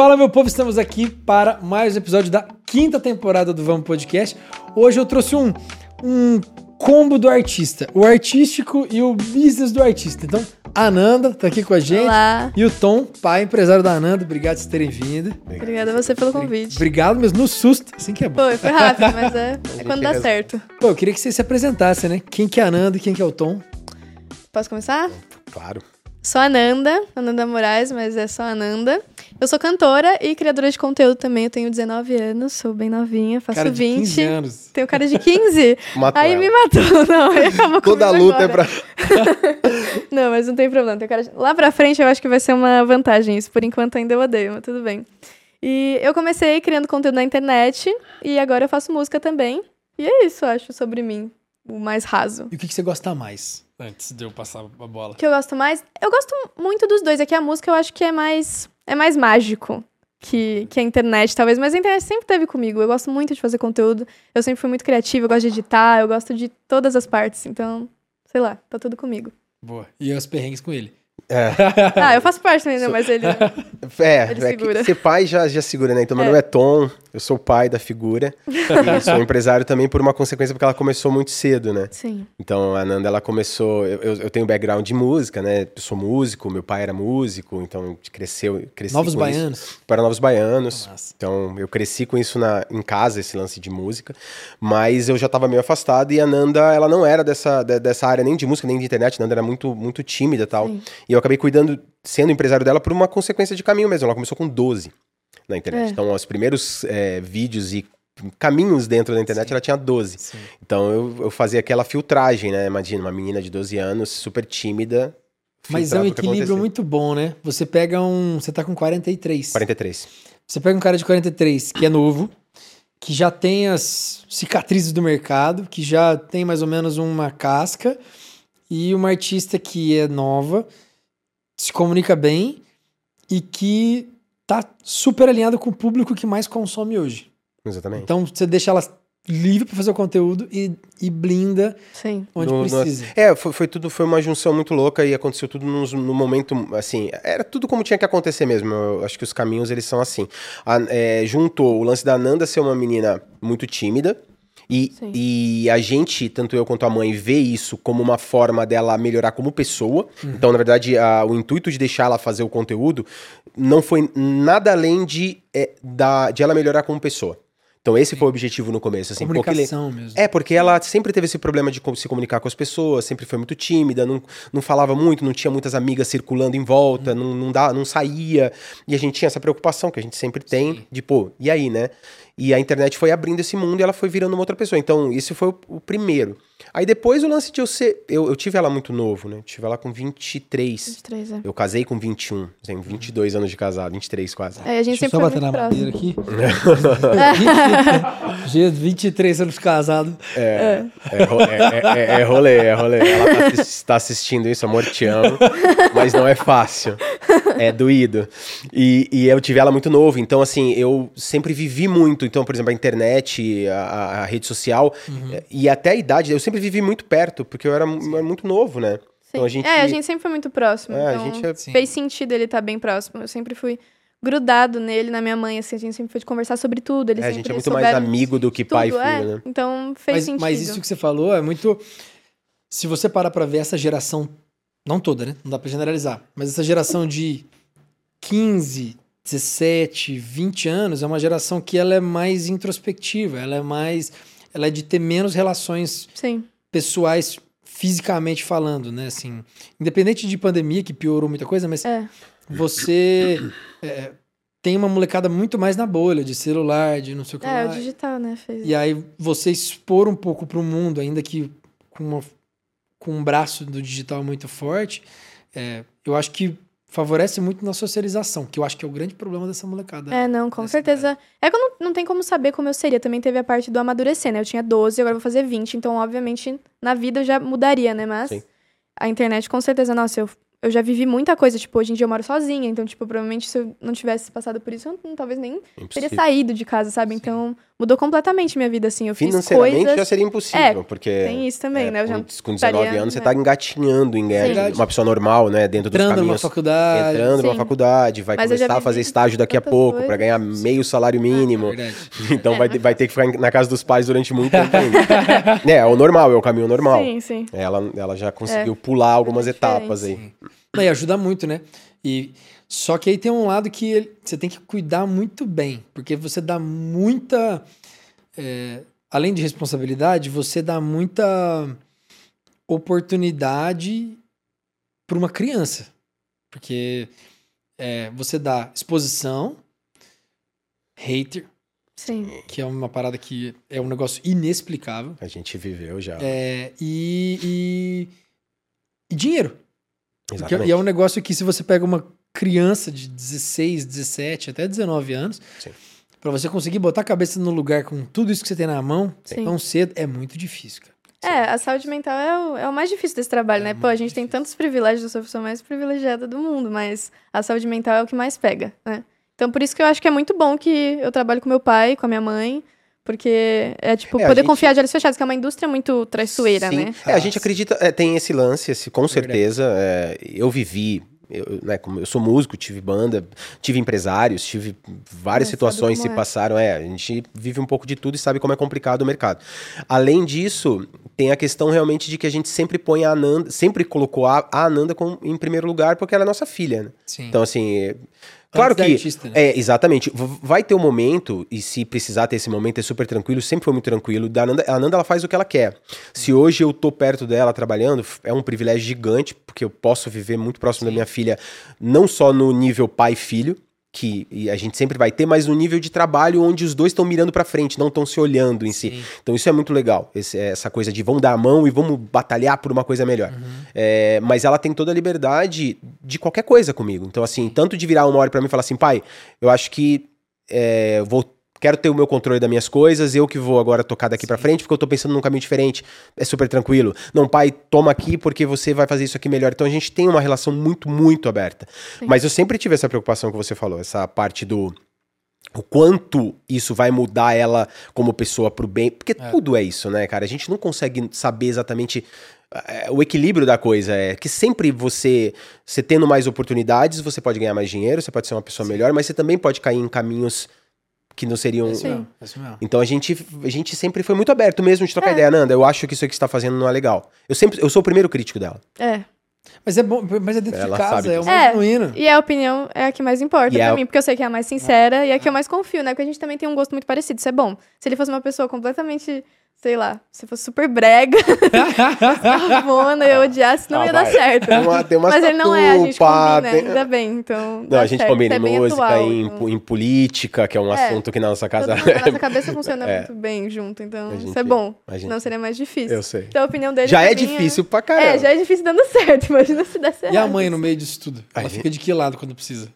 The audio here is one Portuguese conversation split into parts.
Fala, meu povo, estamos aqui para mais um episódio da quinta temporada do Vamos Podcast. Hoje eu trouxe um, um combo do artista, o artístico e o business do artista. Então, a Ananda tá aqui com a gente. Olá. E o Tom, pai empresário da Ananda. Obrigado por vocês terem vindo. Obrigada a você pelo convite. Obrigado mesmo, no susto. Assim que é bom. Foi, foi rápido, mas é, é quando dá certo. Pô, eu queria que você se apresentasse, né? Quem que é a Ananda e quem que é o Tom? Posso começar? Claro. Sou a Ananda, Ananda Moraes, mas é só Ananda. Eu sou cantora e criadora de conteúdo também. Eu tenho 19 anos, sou bem novinha, faço Cara de 20. 15 anos. Tenho cara de 15. Matou aí ela. me matou. Não, acabou Toda comigo luta é agora. pra. Não, mas não tem problema. Tenho cara de... Lá pra frente eu acho que vai ser uma vantagem isso. Por enquanto ainda eu odeio, mas tudo bem. E eu comecei criando conteúdo na internet e agora eu faço música também. E é isso, eu acho, sobre mim. O mais raso. E o que, que você gosta mais? Antes de eu passar a bola. O que eu gosto mais? Eu gosto muito dos dois. Aqui a música eu acho que é mais é mais mágico que, que a internet, talvez. Mas a internet sempre teve comigo. Eu gosto muito de fazer conteúdo. Eu sempre fui muito criativa, eu gosto de editar, eu gosto de todas as partes. Então, sei lá, tá tudo comigo. Boa. E os perrengues com ele. É, Ah, eu faço parte também, né? Mas ele. é, Ele é segura. que ser pai já, já segura, né? Então, meu É. nome é Tom, eu sou o pai da figura. e sou empresário também por uma consequência, porque ela começou muito cedo, né? Sim. Então, a Nanda, ela começou. Eu, eu- tenho background de música, né? Eu sou músico, meu pai era músico, então cresceu. Cresci Novos com isso. Baianos. Para Novos Baianos. Massa. Então, eu cresci com isso na, em casa, esse lance de música, mas eu já estava meio afastado e a Nanda, ela não era dessa, de- dessa área nem de música, nem de internet, a Nanda era muito, muito tímida e tal. Sim. E eu acabei cuidando, sendo empresário dela por uma consequência de caminho mesmo. Ela começou com 12 na internet. É. Então, os primeiros é, vídeos e caminhos dentro da internet, Sim. ela tinha 12. Sim. Então, eu, eu fazia aquela filtragem, né? Imagina, uma menina de 12 anos, super tímida. Mas é um equilíbrio muito bom, né? Você pega um. Você tá com 43. 43. Você pega um cara de 43 que é novo, que já tem as cicatrizes do mercado, que já tem mais ou menos uma casca, e uma artista que é nova, se comunica bem e que tá super alinhada com o público que mais consome hoje. Exatamente. Então você deixa ela livre para fazer o conteúdo e, e blinda Sim. onde No- no- precisa. É, foi, foi tudo, foi uma junção muito louca e aconteceu tudo num, num momento, assim, era tudo como tinha que acontecer mesmo. Eu acho que os caminhos, eles são assim. A, é, juntou o lance da Nanda ser uma menina muito tímida, e, Sim. e a gente, tanto eu quanto a mãe, vê isso como uma forma dela melhorar como pessoa. Então, na verdade, a- o intuito de deixar ela fazer o conteúdo não foi nada além de, é, da, de ela melhorar como pessoa. Então, esse foi o objetivo no começo. Assim, porque ele- Comunicação mesmo. é, porque ela sempre teve esse problema de se comunicar com as pessoas, sempre foi muito tímida, não, não falava muito, não tinha muitas amigas circulando em volta, não, não, dá, não saía. E a gente tinha essa preocupação que a gente sempre tem Sim. de, pô, e aí, né? E a internet foi abrindo esse mundo e ela foi virando uma outra pessoa. Então, esse foi o, o primeiro. Aí depois o lance de eu ser. Eu, eu tive ela muito novo, né? Tive ela com 23. 23, é. Eu casei com 21. Tenho 22 anos de casado, 23 quase. É, a gente Deixa eu sempre só bater na próximo. madeira aqui. 23, 23 anos casado. É, é, ro- é, é- é rolê, é rolê. Ela tá, tá assistindo isso, amor, te amo. Mas não é fácil. É doído. E, e eu tive ela muito novo, então assim, eu sempre vivi muito. Então, por exemplo, a internet, a, a- rede social eh, e até a idade, eu sempre vivi muito perto, porque eu era, mu- era muito novo, né? Então a gente. É, a gente sempre foi muito próximo. É, a então gente é- Sim. fez sentido ele estar bem próximo. Eu sempre fui grudado nele, na minha mãe, assim, a gente sempre foi de conversar sobre tudo. Eles É, a sempre gente é muito mais amigo do que tudo, pai e filho, é. né? Então fez Mas, sentido. mas isso que você falou é muito. Se você parar pra ver essa geração, não toda, né? Não dá pra generalizar, mas essa geração de 15, 17, 20 anos é uma geração que ela é mais introspectiva, ela é mais. Ela é de ter menos relações Sim. pessoais fisicamente falando, né? Assim, independente de pandemia, que piorou muita coisa, mas É. você é, tem uma molecada muito mais na bolha de celular, de não sei o que É, lá. o digital, né? Fez. E aí você expor um pouco pro mundo, ainda que com, uma- com um braço do digital muito forte, é, eu acho que favorece muito na socialização, que eu acho que é o grande problema dessa molecada. É, não, com certeza. É que eu não, não tem como saber como eu seria. Também teve a parte do amadurecer, né? Eu tinha 12, agora eu vou fazer 20. Então, obviamente, na vida eu já mudaria, né? Mas Sim. a internet, com certeza, nossa, eu, eu já vivi muita coisa. Tipo, hoje em dia eu moro sozinha. Então, tipo, provavelmente se eu não tivesse passado por isso, eu não- talvez nem teria Impossível. saído de casa, sabe? Então, mudou completamente minha vida, assim. Eu fiz Financeiramente coisas... já seria impossível, É, porque Tem isso também, é, né? Eu já com, com 19 estaria, anos você né? tá engatinhando em ganhar uma pessoa normal, né, dentro dos Entrando numa caminhos. faculdade. Entrando numa faculdade, vai Mas começar a fazer estágio daqui a pouco pra ganhar meio salário mínimo. Verdade. Então É, vai, é vai ter que ficar na casa dos pais durante muito tempo ainda. é, é o normal, é o caminho normal. Sim, sim. Ela, ela já conseguiu pular algumas É etapas aí. Não, e ajuda muito, né? E só que aí tem um lado que ele- você tem que cuidar muito bem, porque você dá muita é, além de responsabilidade, você dá muita oportunidade para uma criança, porque é, você dá exposição, hater, Sim. que é uma parada que é um negócio inexplicável, A gente viveu já. é, e, e, e dinheiro. Porque- Exatamente. e é um negócio que se você pega uma criança de 16, 17, até 19 anos, Sim. pra você conseguir botar a cabeça no lugar com tudo isso que você tem na mão, Sim. tão cedo, é muito difícil, cara. É, a saúde mental é o, é o mais difícil desse trabalho, né? Pô, a gente tem tantos privilégios, eu sou a pessoa mais privilegiada do mundo, mas a saúde mental é o que mais pega, né? Então, por isso que eu acho que é muito bom que eu trabalho com meu pai, com a minha mãe, porque é, tipo, É, poder gente- confiar de olhos fechados, que é uma indústria muito traiçoeira, Sim. né? É, a gente acredita, é, tem esse lance, esse, com Verdade. certeza. é, eu vivi, eu, né, como eu sou músico, tive banda, tive empresários, tive várias É, situações se é. passaram. É, a gente vive um pouco de tudo e sabe como é complicado o mercado. Além disso, tem a questão realmente de que a gente sempre põe a Ananda, sempre colocou a, a Ananda com- em primeiro lugar porque ela é nossa filha, né? Sim. Então, assim. é- Claro Antes da que. artista, né? É, exatamente. Vai ter um momento, e se precisar ter esse momento, é super tranquilo, sempre foi muito tranquilo. Da Ananda, a Ananda ela faz o que ela quer. Se hoje eu tô perto dela trabalhando, é um privilégio gigante, porque eu posso viver muito próximo da minha filha, não só no nível pai-filho, que e a gente sempre vai ter, mas no nível de trabalho onde os dois estão mirando pra frente, não estão se olhando em si. Sim. Então isso é muito legal, esse- essa coisa de vamos dar a mão e vamos batalhar por uma coisa melhor. É, mas ela tem toda a liberdade de qualquer coisa comigo. Então, assim, tanto de virar uma hora pra mim e falar assim, pai, eu acho que é, vou. Quero ter o meu controle das minhas coisas, eu que vou agora tocar daqui pra frente, porque eu tô pensando num caminho diferente. É super tranquilo. Não, pai, toma aqui porque você vai fazer isso aqui melhor. Então a gente tem uma relação muito, muito aberta. Sim. Mas eu sempre tive essa preocupação que você falou, essa parte do o quanto isso vai mudar ela como pessoa pro bem, porque tudo é isso, né, cara? A gente não consegue saber exatamente é, o equilíbrio da coisa é que sempre você, você tendo mais oportunidades, você pode ganhar mais dinheiro, você pode ser uma pessoa melhor, mas você também pode cair em caminhos que não seriam. É isso mesmo, é isso mesmo. Então a gente, a gente sempre foi muito aberto mesmo de trocar É. ideia, Nanda. Eu acho que isso aqui que você tá fazendo não é legal. Eu sempre, eu sou o primeiro crítico dela. É. Mas é bom, mas é dentro Ela de casa, sabe é mais É. genuíno. E a opinião é a que mais importa E pra é- mim, porque eu sei que é a mais sincera e é a que eu mais confio, né? Porque a gente também tem um gosto muito parecido, isso é bom. Se ele fosse uma pessoa completamente, sei lá, se fosse super brega, savona, eu odiasse, não Ah, ia dar vai. certo. Tem uma- tem umas Mas ele não é, a gente combina, tem- ainda bem, então Não, a gente certo. combina é música, atual, em, então. em política, que é um É. assunto que na nossa casa. Mundo, a nossa cabeça funciona É. muito bem junto, então gente- isso é bom. gente- Não seria mais difícil. Eu sei. Então a opinião dele Já é mim difícil pra caramba. É, já é difícil dando certo, imagina se desse errado. E a mãe no meio disso tudo? Ela gente- fica de que lado quando precisa?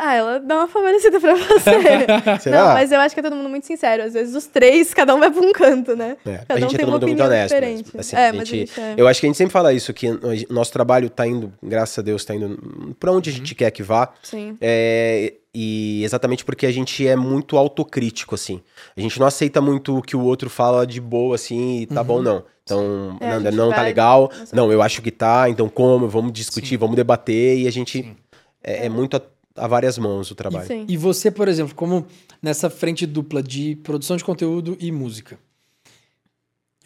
Ah, ela dá uma favorecida pra você. Será? Não, mas eu acho que é todo mundo muito sincero. Às vezes os três, cada um vai pra um canto, né? É, Cada a um gente é tem todo mundo muito honesto diferente. Assim, é, a mas a gente- gente é. Eu acho que a gente sempre fala isso, que o nosso trabalho tá indo, graças a Deus, tá indo pra onde a gente quer que vá. Sim. É, e exatamente porque a gente é muito autocrítico, assim. A gente não aceita muito o que o outro fala de boa, assim, e tá bom, não. Então, É, gente não tá legal. Não, eu acho que tá, então como? Vamos discutir, Sim. vamos debater. E a gente. É, é muito a, várias mãos o trabalho. Sim. E você, por exemplo, como nessa frente dupla de produção de conteúdo e música.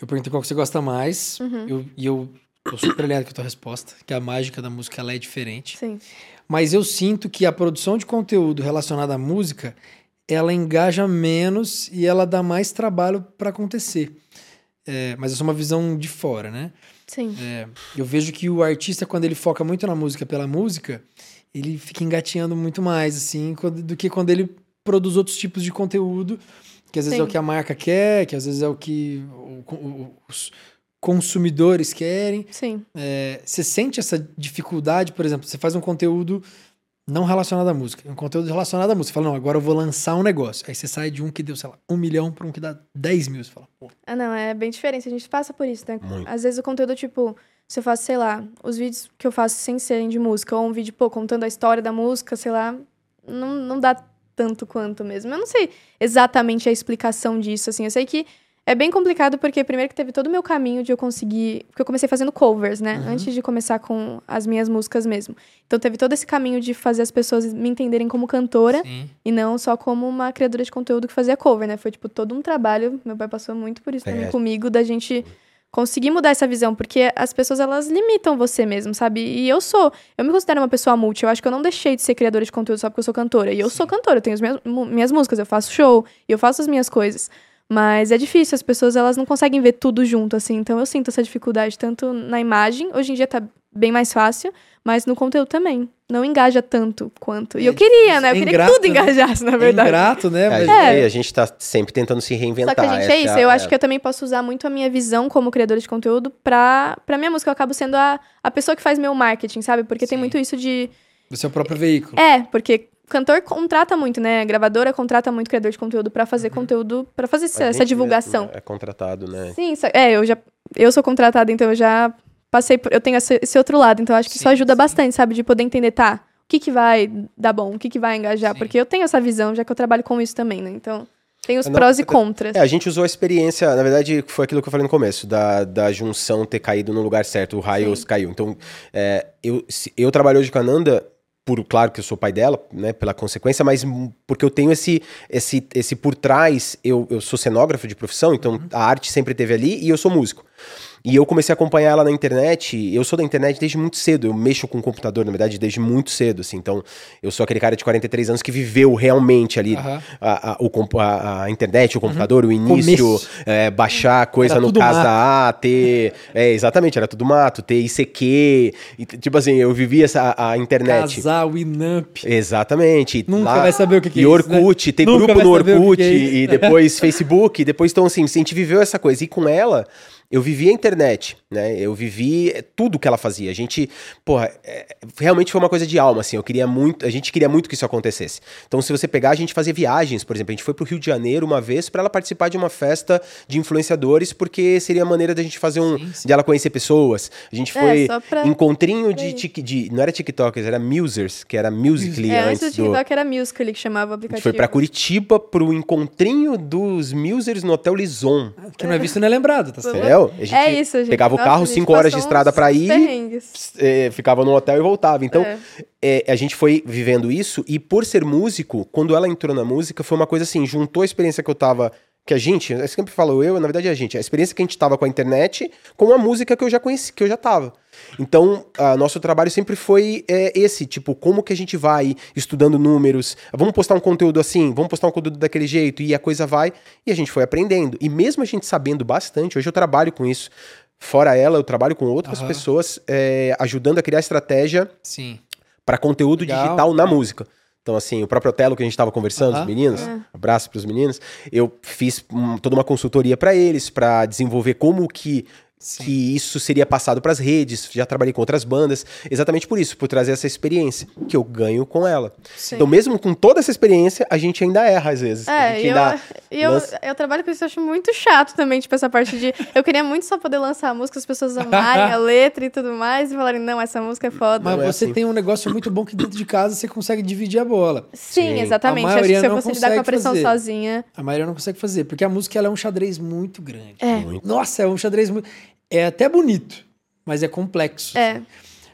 Eu perguntei qual que você gosta mais, Uhum. eu- e eu tô super alinhado com a tua resposta, que a mágica da música ela é diferente. Sim. Mas eu sinto que a produção de conteúdo relacionada à música, ela engaja menos e ela dá mais trabalho para acontecer. É, mas essa é uma visão de fora, né? Sim. É, eu vejo que o artista, quando ele foca muito na música pela música, ele fica engatinhando muito mais, assim, do que quando ele produz outros tipos de conteúdo, que às vezes é Sim. o que a marca quer, que às vezes é o que os consumidores querem. Sim. É, você sente essa dificuldade, por exemplo, você faz um conteúdo não relacionado à música, um conteúdo relacionado à música. Você fala, não, agora eu vou lançar um negócio. Aí você sai de um que deu, sei lá, um milhão para um que dá 10 mil. Você fala, pô, Ah, não, é bem diferente. A gente passa por isso, né? Muito. Às vezes o conteúdo, tipo, se eu faço, sei lá, os vídeos que eu faço sem serem de música, ou um vídeo, pô, contando a história da música, sei lá, não, não dá tanto quanto mesmo. Eu não sei exatamente a explicação disso, assim. Eu sei que é bem complicado porque primeiro que teve todo o meu caminho de eu conseguir, porque eu comecei fazendo covers, né, Uhum. antes de começar com as minhas músicas mesmo. Então teve todo esse caminho de fazer as pessoas me entenderem como cantora Sim. e não só como uma criadora de conteúdo que fazia cover, né? Foi tipo todo um trabalho, meu pai passou muito por isso também É. comigo da gente conseguir mudar essa visão, porque as pessoas elas limitam você mesmo, sabe? E eu sou, eu me considero uma pessoa multi, eu acho que eu não deixei de ser criadora de conteúdo só porque eu sou cantora. E eu sou cantora, eu tenho as minhas, minhas músicas, eu faço show, e eu faço as minhas coisas. Mas é difícil, as pessoas elas não conseguem ver tudo junto, assim. Então eu sinto essa dificuldade tanto na imagem, hoje em dia tá bem mais fácil, mas no conteúdo também. Não engaja tanto quanto. E É eu queria, né? é Eu queria ingrato, que tudo né? engajasse, na É verdade. ingrato, né? A Mas- gente, É. a gente tá sempre tentando se reinventar. Só que a gente essa é isso. a- Eu acho que eu também posso usar muito a minha visão como criadora de conteúdo pra, pra minha música. Eu acabo sendo a, a pessoa que faz meu marketing, sabe? Porque tem Sim. muito isso de. Do seu próprio veículo. É, porque cantor contrata muito, né? Gravadora contrata muito criador de conteúdo pra fazer conteúdo, pra fazer essa, A essa divulgação. É contratado, né? Sim, é, eu já. Eu sou contratada, então eu já passei por. Eu tenho esse, esse outro lado, então eu acho que isso Sim, ajuda sim. bastante, sabe? De poder entender, tá? O que, que vai dar bom? O que, que vai engajar? Sim. Porque eu tenho essa visão, já que eu trabalho com isso também, né? Então, tem os Não, prós e contras. É, a gente usou a experiência, na verdade, foi aquilo que eu falei no começo, da, da junção ter caído no lugar certo, o raio Sim. caiu. Então, é, eu, se- eu trabalho hoje com a Nanda, por claro que eu sou pai dela, né, pela consequência, mas porque eu tenho esse, esse, esse por trás, eu, eu sou cenógrafo de profissão, então a arte sempre teve ali e eu sou músico. E eu comecei a acompanhar ela na internet. Eu sou da internet desde muito cedo. Eu mexo com o computador, na verdade, desde muito cedo. Assim. Então, eu sou aquele cara de 43 anos que viveu realmente ali Aham. a, a, o a- a internet, o computador, o início, é, baixar coisa Era no caso da A, ter. É, exatamente, era tudo mato, ter ICQ. e, tipo assim, eu vivi essa, a, internet. Casar, Winamp. Exatamente. e Nunca lá- vai saber o que, que e é isso, né? Orkut, ter Nunca grupo no saber o que Orkut que é e depois Facebook, depois então assim, a gente viveu essa coisa e com ela eu vivi a internet, né? Eu vivi eh, tudo que ela fazia. A gente, porra, é, realmente foi uma coisa de alma, assim. Eu queria muito, a gente queria muito que isso acontecesse. Então, se você pegar, a gente fazia viagens, por exemplo. A gente foi pro Rio de Janeiro uma vez para ela participar de uma festa de influenciadores, porque seria a maneira da gente fazer um, Sim, sim. de ela conhecer pessoas. A gente É, foi só pra- encontrinho de, de, não era TikTokers, era Musers, que era Musically É, antes do antes do TikTok era Musical.ly que chamava o a gente aplicativo. foi pra Curitiba pro encontrinho dos Musers no Hotel Lison. Que não é visto não é lembrado, tá certo? A gente É isso, gente. pegava o Nossa, carro, a gente cinco horas de estrada pra ir, eh, ficava no hotel e voltava. Então, É. eh, a gente foi vivendo isso e por ser músico, quando ela entrou na música, foi uma coisa assim, juntou a experiência que eu tava. Que a gente, eu sempre falo eu, na verdade é a gente, a experiência que a gente tava com a internet com a música que eu já conheci, que eu já tava. Então, a nosso trabalho sempre foi é, esse, tipo, como que a gente vai estudando números, vamos postar um conteúdo assim, vamos postar um conteúdo daquele jeito, e a coisa vai, e a gente foi aprendendo. E mesmo a gente sabendo bastante, hoje eu trabalho com isso, fora ela, eu trabalho com outras Aham. pessoas, é, ajudando a criar estratégia Sim. para conteúdo Legal. digital na música. Então, assim, o próprio Otelo que a gente estava conversando, Aham. os meninos, É. abraço para os meninos, eu fiz hum, toda uma consultoria para eles, para desenvolver como que, Sim. que isso seria passado para as redes. Já trabalhei com outras bandas, exatamente por isso, por trazer essa experiência que eu ganho com ela. Sim. Então, mesmo com toda essa experiência, a gente ainda erra às vezes. a É, gente e eu, e eu, lança- eu trabalho com isso, eu acho muito chato também, tipo, essa parte de. Eu queria muito só poder lançar a música, as pessoas amarem a letra e tudo mais, e falarem, não, essa música é foda. Mas é você assim. tem um negócio muito bom que dentro de casa você consegue dividir a bola. Sim, Sim. exatamente. A Acho que maioria se eu não fosse lidar com a consegue pressão fazer. sozinha. A maioria não consegue fazer, porque a música ela é um xadrez muito grande. É. Muito. Nossa, é um xadrez muito. É até bonito, mas é complexo. É.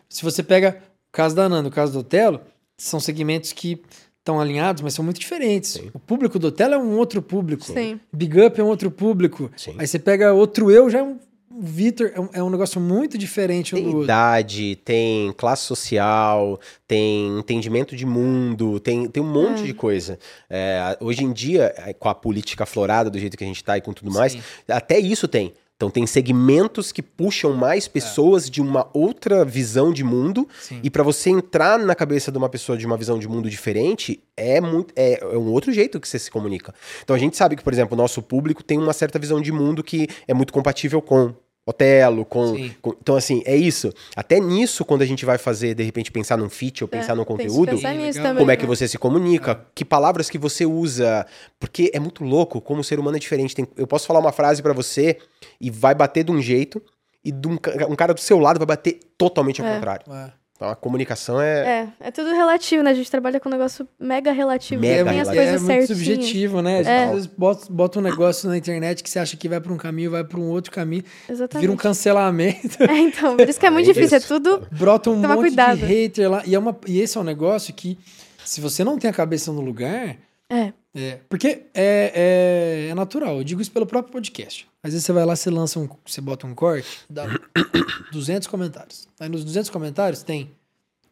Se você pega o caso da Nanda, o caso do Otelo, são segmentos que estão alinhados, mas são muito diferentes. Sim. O público do Otelo é um outro público. Sim. Big Up é um outro público. Sim. Aí você pega outro eu, já é um. O Vitor é um, é um negócio muito diferente um do Tem outro. idade, tem classe social, tem entendimento de mundo, tem, tem um monte É. de coisa. É, hoje em dia, é, com a política florada do jeito que a gente tá e com tudo mais, Sim. até isso tem. Então tem segmentos que puxam mais pessoas de uma outra visão de mundo Sim. e para você entrar na cabeça de uma pessoa de uma visão de mundo diferente é muito é, é um outro jeito que você se comunica. Então a gente sabe que, por exemplo, o nosso público tem uma certa visão de mundo que é muito compatível com Otelo, com, com- Então, assim, é isso. Até nisso, quando a gente vai fazer, de repente, pensar num feat ou pensar num É, que conteúdo, pensar nisso legal. também. como é que né? você se comunica, que palavras que você usa, porque é muito louco como o ser humano é diferente. Tem- eu posso falar uma frase pra você e vai bater de um jeito e de um, um cara do seu lado vai bater totalmente ao É. contrário. É. Então a comunicação é. É, é tudo relativo, né? A gente trabalha com um negócio mega relativo. Mega tem as relativo. é coisas muito certinhas. subjetivo, né? A gente É. às vezes bota, bota um negócio na internet que você acha que vai pra um caminho, vai pra um outro caminho, Exatamente. vira um cancelamento, É, então, por isso que é muito Além difícil. É tudo. brota um Tomar monte cuidado. de hater lá. E, é uma, e esse é um negócio que, se você não tem a cabeça no lugar, É. É, porque é, é, é natural, eu digo isso pelo próprio podcast. Às vezes você vai lá, você lança um, você bota um corte, dá 200 comentários. Aí nos 200 comentários tem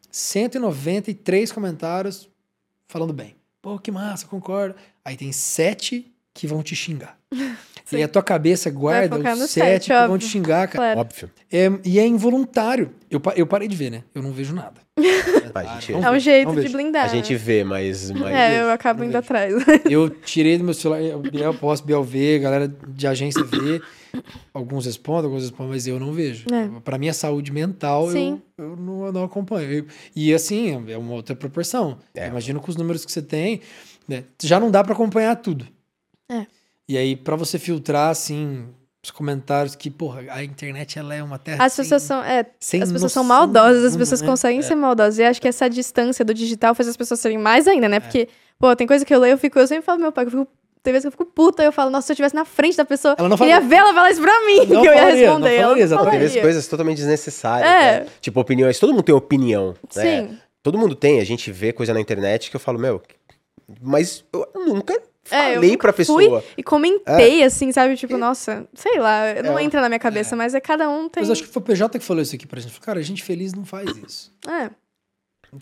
193 comentários falando bem. Pô, que massa, concordo. Aí tem 7 que vão te xingar. Sim. E a tua cabeça guarda os 7 sete, que vão óbvio. te xingar, cara. Claro. Óbvio. É, e é involuntário. Eu, eu parei de ver, né? Eu não vejo nada. É um jeito de blindar. a gente né? vê, mas. mas... É, eu acabo indo atrás. Eu tirei do meu celular, eu Biel posso, Biel vê, galera de agência vê. Alguns respondem, alguns respondem, mas eu não vejo. É. Pra minha saúde mental, eu, eu não, eu não acompanho. Eu- e assim, é uma outra proporção. É. Imagina com os números que você tem, né? Já não dá pra acompanhar tudo. É. E aí, pra você filtrar, assim, os comentários que, porra, a internet ela é uma terra. As sem- pessoas são. É, sem as pessoas são maldosas, as pessoas né? conseguem É. ser maldosas. E acho que essa distância do digital faz as pessoas serem mais ainda, É. né? Porque, pô, tem coisa que eu leio, eu fico, eu sempre falo meu pai, que eu fico. Tem vezes que eu fico puta, eu falo, nossa, se eu estivesse na frente da pessoa, Ela não queria ver ela falar isso pra mim, Não que eu ia falaria, não responder. Ela falaria, não exatamente. Tem vezes coisas totalmente desnecessárias. É. né? Tipo, opiniões. Todo mundo tem opinião. né? Sim. Todo mundo tem. A gente vê coisa na internet que eu falo, meu, mas eu nunca É, falei nunca pra pessoa. e comentei, assim, sabe? Tipo, nossa, sei lá, não É. entra na minha cabeça, mas é cada um tem. Mas acho que foi o PJ que falou isso aqui pra gente. Cara, gente feliz não faz isso. É,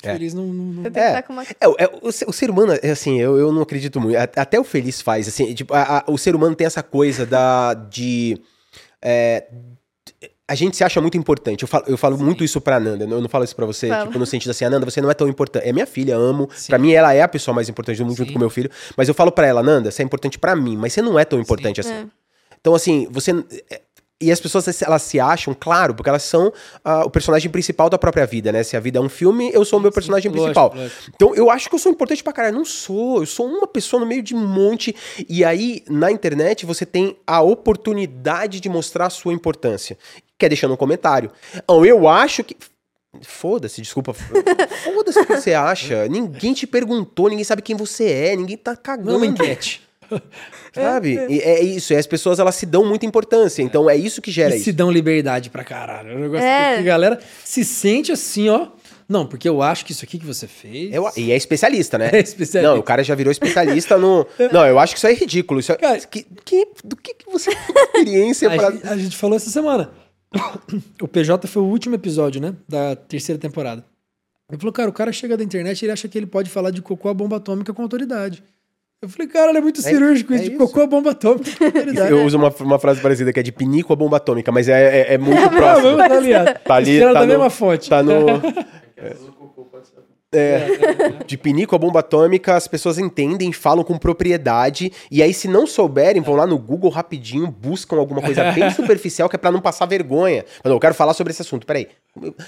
É. feliz não. não- não- É. com uma. É, o- é, o, ser- o ser humano, é assim, eu, eu não acredito muito. A- Até o feliz faz, assim, tipo, a- a- o ser humano tem essa coisa da, de... é, a gente se acha muito importante. Eu falo, eu falo muito isso pra Nanda. Eu não falo isso pra você, Fala. tipo, no sentido assim, Nanda, você não é tão importante. É minha filha, amo. Sim. Pra mim, ela é a pessoa mais importante do mundo, junto Sim. com meu filho. Mas eu falo pra ela, Nanda, você é importante pra mim, mas você não é tão importante assim. É. Então, assim, você. E as pessoas, elas se acham, claro, porque elas são ah, o personagem principal da própria vida, né? Se a vida é um filme, eu sou o meu personagem Lógico, principal. lógico. Então, eu acho que eu sou importante pra caralho. Não sou. Eu sou uma pessoa no meio de um monte. E aí, na internet, você tem a oportunidade de mostrar a sua importância. Que é deixando um comentário. Então, eu acho que. Foda-se, desculpa. Foda-se o que você acha. Ninguém te perguntou, ninguém sabe quem você é, ninguém tá cagando. Não enquete. Sabe? E é isso. E as pessoas elas se dão muita importância. Então é isso que gera E isso. se dão liberdade pra caralho. É um negócio É. que a galera se sente assim, ó. Não, porque eu acho que isso aqui que você fez. Eu- e é especialista, né? É especialista. Não, o cara já virou especialista no. Não, eu acho que isso é ridículo. Isso é... Cara- que, que- do que, que você tem experiência a, pra. gente, a gente falou essa semana. O PJ foi o último episódio, né? Da terceira temporada. Ele falou, cara, o cara chega da internet e ele acha que ele pode falar de cocô a bomba atômica com autoridade. Eu falei, cara, ele é muito cirúrgico é isso, de isso. cocô a bomba atômica. Eu uso uma, uma frase parecida que é de pinico a bomba atômica, mas é, é, é muito próximo. tá ligado. Tá ali, tá da no- mesma fonte. Tá no. É, de pinico a bomba atômica, as pessoas entendem, falam com propriedade, e aí, se não souberem, vão lá no Google rapidinho, buscam alguma coisa bem superficial que é pra não passar vergonha. Mas eu quero falar sobre esse assunto, peraí.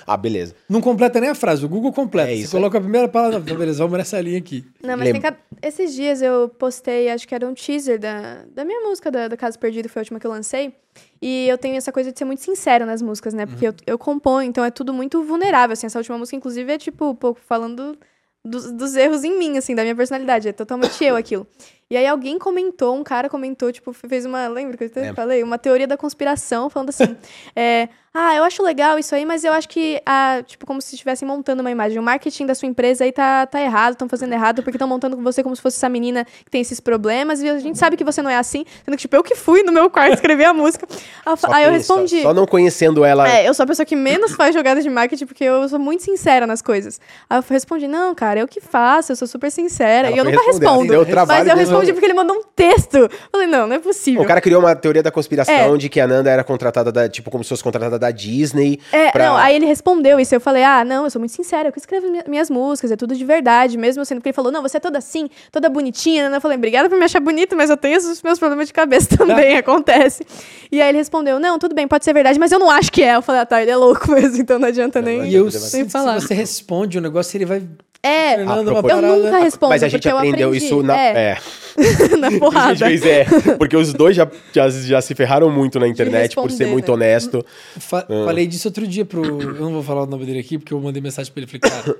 Ah, beleza. Não completa nem a frase, o Google completa. É Você isso coloca a primeira palavra, beleza, vamos nessa linha aqui. Não, mas tem Lembra- cada... Esses dias eu postei, acho que era um teaser da, da minha música, da, da Caso Perdido, foi a última que eu lancei. E eu tenho essa coisa de ser muito sincera nas músicas, né? Porque eu, eu componho, então é tudo muito vulnerável, assim. Essa última música, inclusive, é tipo, um pouco falando dos, dos erros em mim, assim, da minha personalidade. É totalmente eu aquilo. E aí alguém comentou, um cara comentou, tipo, fez uma. Lembra que eu falei? Uma teoria da conspiração, falando assim. é, ah, eu acho legal isso aí, mas eu acho que, ah, tipo, como se estivessem montando uma imagem. O marketing da sua empresa aí tá, tá errado, estão fazendo errado, porque estão montando com você como se fosse essa menina que tem esses problemas, e a gente sabe que você não é assim. Sendo que, tipo, eu que fui no meu quarto escrever a música. Aí eu Aí eu que- só- respondi. Só, não conhecendo ela. É, eu sou a pessoa que menos faz jogadas de marketing, porque eu sou muito sincera nas coisas. Aí eu respondi, não, cara, eu que faço, eu sou super sincera. Ela e eu nunca respondo. trabalho Mas eu respondi porque ele mandou um texto. Falei, não, não é possível. O cara criou uma teoria da conspiração É. de que a Nanda era contratada da, tipo, como se fosse contratada da Disney. É, pra- não, aí ele respondeu isso. Eu falei, ah, não, eu sou muito sincera, eu que escrevo mi- minhas músicas, é tudo de verdade, mesmo sendo que ele falou, não, você é toda assim, toda bonitinha. né? Eu falei, obrigada por me achar bonita, mas eu tenho os meus problemas de cabeça também, acontece. E aí ele respondeu, não, tudo bem, pode ser verdade, mas eu não acho que é. Eu falei, ah, tá, ele é louco mesmo, então não adianta nem, E eu nem se, se falar. você responde o negócio, ele vai É, propor- eu nunca respondo. Mas a gente porque eu aprendeu aprendi. isso na. É, É. na A gente porrada. fez, é. Porque os dois já, já, já se ferraram muito na internet por ser muito né? honesto. Fa- Ah. Falei disso outro dia pro. Eu não vou falar o nome dele aqui, porque eu mandei mensagem pra ele e falei, cara,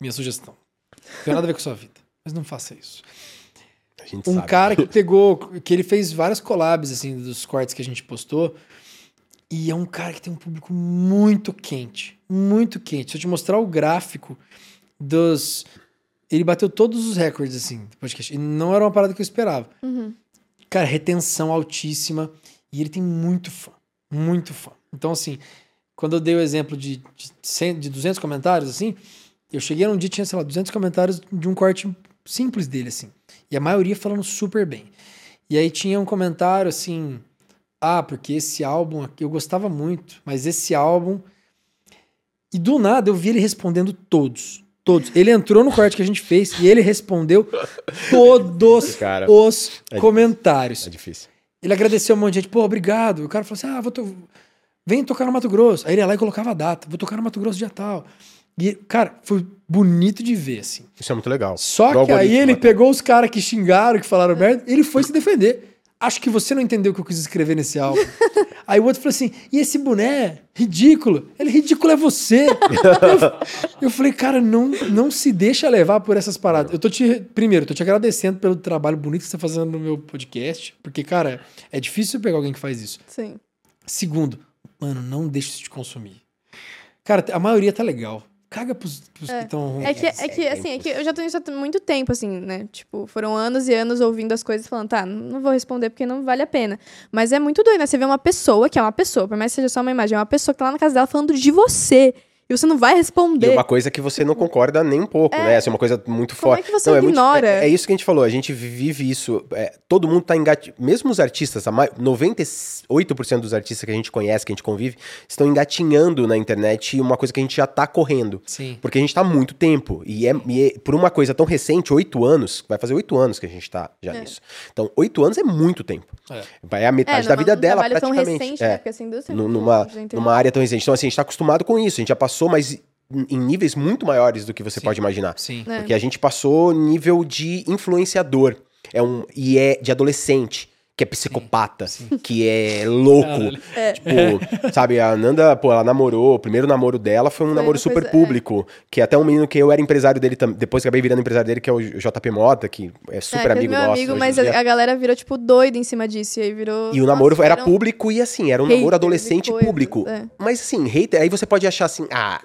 minha sugestão. Não tem nada a ver com a sua vida. Mas não faça isso. A gente Um sabe. cara que pegou. Que ele fez várias collabs, assim, dos cortes que a gente postou. E é um cara que tem um público muito quente. Muito quente. Se eu te mostrar o gráfico dos. Ele bateu todos os recordes, assim, do podcast. E não era uma parada que eu esperava. Uhum. Cara, retenção altíssima. E ele tem muito fã. Muito fã. Então, assim, quando eu dei o exemplo de, de, 100, de 200 comentários, assim, eu cheguei num dia e tinha, sei lá, 200 comentários de um corte simples dele, assim. E a maioria falando super bem. E aí tinha um comentário assim: ah, porque esse álbum aqui eu gostava muito, mas esse álbum. E do nada eu vi ele respondendo todos. Todos. Ele entrou no corte que a gente fez e ele respondeu todos Cara, os é comentários. É difícil. Ele agradeceu um monte de gente, pô, obrigado. E o cara falou assim: ah, vou to... vem tocar no Mato Grosso. Aí ele ia lá e colocava a data, vou tocar no Mato Grosso dia tal. E, cara, foi bonito de ver, assim. Isso é muito legal. Só Do que aí ele pegou os caras que xingaram, que falaram merda, ele foi se defender. Acho que você não entendeu o que eu quis escrever nesse álbum. aí o outro falou assim: e esse boné? Ridículo. Ele, ridículo é você. eu, eu falei, cara, não, não se deixa levar por essas paradas. Eu tô te. Primeiro, tô te agradecendo pelo trabalho bonito que você tá fazendo no meu podcast. Porque, cara, é difícil pegar alguém que faz isso. Sim. Segundo, mano, não deixe isso te consumir. Cara, a maioria tá legal. Caga pros, pros que estão ruins. É que, é que, assim, é que eu já tô nisso há muito tempo, assim, né? Tipo, foram anos e anos ouvindo as coisas e falando, tá, não vou responder porque não vale a pena. Mas é muito doido, né? Você vê uma pessoa, que é uma pessoa, por mais que seja só uma imagem, é uma pessoa que tá lá na casa dela falando de você. E você não vai E responder. uma coisa que você não conconcorda nem um pouco, né? Assim, uma coisa muito Como forte. é que você Não, é muito- ignora? é, é isso que a gente falou, a gente vive isso. é, todo mundo tá engatinhando. Mesmo os artistas, a mai- 98% dos artistas que a gente conhece, que a gente convive, estão engatinhando na internet uma coisa que a gente já tá correndo. Sim. Porque a gente tá há muito tempo. E é, e é- por uma coisa tão recente, oito anos, vai fazer oito anos que a gente tá já É. nisso. Então, oito anos é muito tempo. É. É a metade é, da vida dela, trabalho tão praticamente. recente, É né? Porque essa indústria é numa, recente, numa área tão recente. Então, assim, a gente tá acostumado com isso. A gente já passou, mas em em níveis muito maiores do que você Sim. pode imaginar. Sim. É. Porque a gente passou nível de influenciador. É um, e é de adolescente, que é psicopata, que é louco. É. Tipo, sabe, a Nanda, pô, ela namorou, o primeiro namoro dela foi um Foi namoro super coisa- é. público, que até um menino que eu era empresário dele, depois acabei virando empresário dele, que é o JP Mota, que é super é, que é amigo meu nosso. amigo, mas a, a galera virou, tipo, doida em cima disso. E aí virou. E o namoro Nossa, era viram público e assim, era um namoro adolescente coisas, público. é. Mas assim, hater, aí você pode achar assim, ah,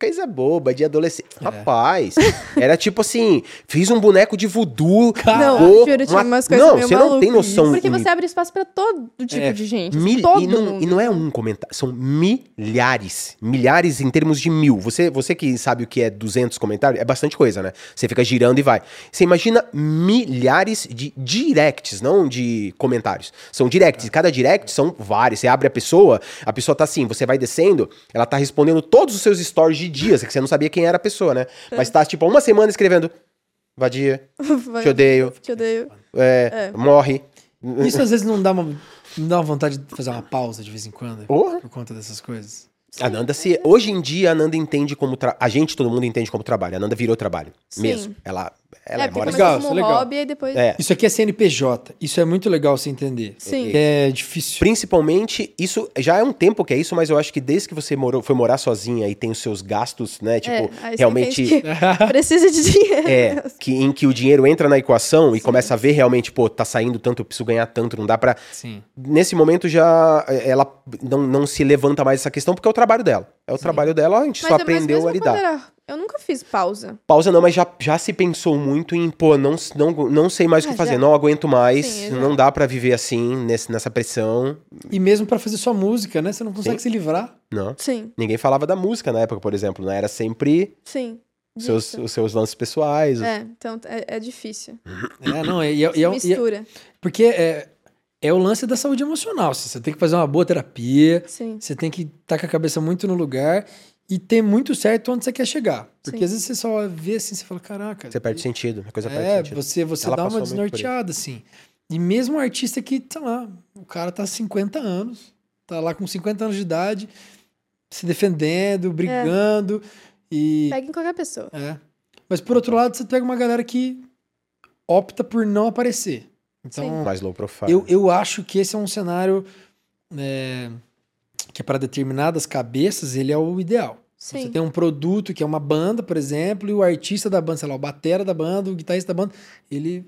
coisa boba de adolescente. É. Rapaz, era tipo assim, fiz um boneco de voodoo. Não, juro, tinha uma- umas coisas Não, meio você não tem noção. Porque você abre espaço pra todo tipo É, de gente. Mil- todo e, não, mundo. e não é um comentário, são milhares. Milhares em termos de mil. Você, você que sabe o que é 200 comentários, é bastante coisa, né? Você fica girando e vai. Você imagina milhares de directs, não de comentários. São directs. E cada direct são vários. Você abre a pessoa, a pessoa tá assim, você vai descendo, ela tá respondendo todos os seus stories de dias, que você não sabia quem era a pessoa, né? Mas tá, tipo, uma semana escrevendo. Vadia, te odeio, Te odeio. é, morre. Isso às vezes não dá uma, não dá uma vontade de fazer uma pausa de vez em quando Porra. por conta dessas coisas. A Nanda se. Hoje em dia, a Nanda entende como. Tra... A gente, todo mundo entende como trabalho. A Nanda virou trabalho. Sim. Mesmo. Ela. Ela é, é, mora Legal, como isso é legal. hobby e depois... É. Isso aqui é CNPJ. Isso é muito legal você entender. Sim. É difícil. Principalmente, isso já é um tempo que é isso, mas eu acho que desde que você morou, foi morar sozinha e tem os seus gastos, né? Tipo, É, aí você realmente. precisa de dinheiro. É, que, em que o dinheiro entra na equação e começa a ver realmente, pô, tá saindo tanto, eu preciso ganhar tanto, não dá pra. Sim. Nesse momento já eh, ela não, não se levanta mais essa questão porque é o trabalho dela. É o trabalho dela, a gente Mas, só aprendeu mesmo a lidar. quando era- Eu nunca fiz pausa. Pausa não, mas já, já se pensou muito em, pô, não, não, não sei mais o Ah, que fazer, já. não aguento mais, Sim, não dá pra viver assim, nesse, nessa pressão. E mesmo pra fazer sua música, né? Você não consegue Sim. se livrar. Não. Sim, Ninguém falava da música na época, por exemplo, né? Era sempre sim. seus, os seus lances pessoais. É, então é, é difícil. É, não, e, e, e, e, Mistura. porque é, é o lance da saúde emocional. Você tem que fazer uma boa terapia, Sim. você tem que estar com a cabeça muito no lugar e ter muito certo onde você quer chegar. Porque Sim. às vezes você só vê assim, você fala, caraca. Você perde sentido, a coisa perde É, sentido. você, você Ela dá uma desnorteada, assim. E mesmo um artista que, sei lá, o cara tá 50 anos, tá lá com 50 anos de idade, se defendendo, brigando. E. Pega em qualquer pessoa. É. Mas por outro lado, você pega uma galera que opta por não aparecer. Então, Mais low profile. eu, eu acho que esse é um cenário é, que para determinadas cabeças ele é o ideal. Você Sim. tem um produto que é uma banda, por exemplo, e o artista da banda, sei lá, o batera da banda, o guitarrista da banda, ele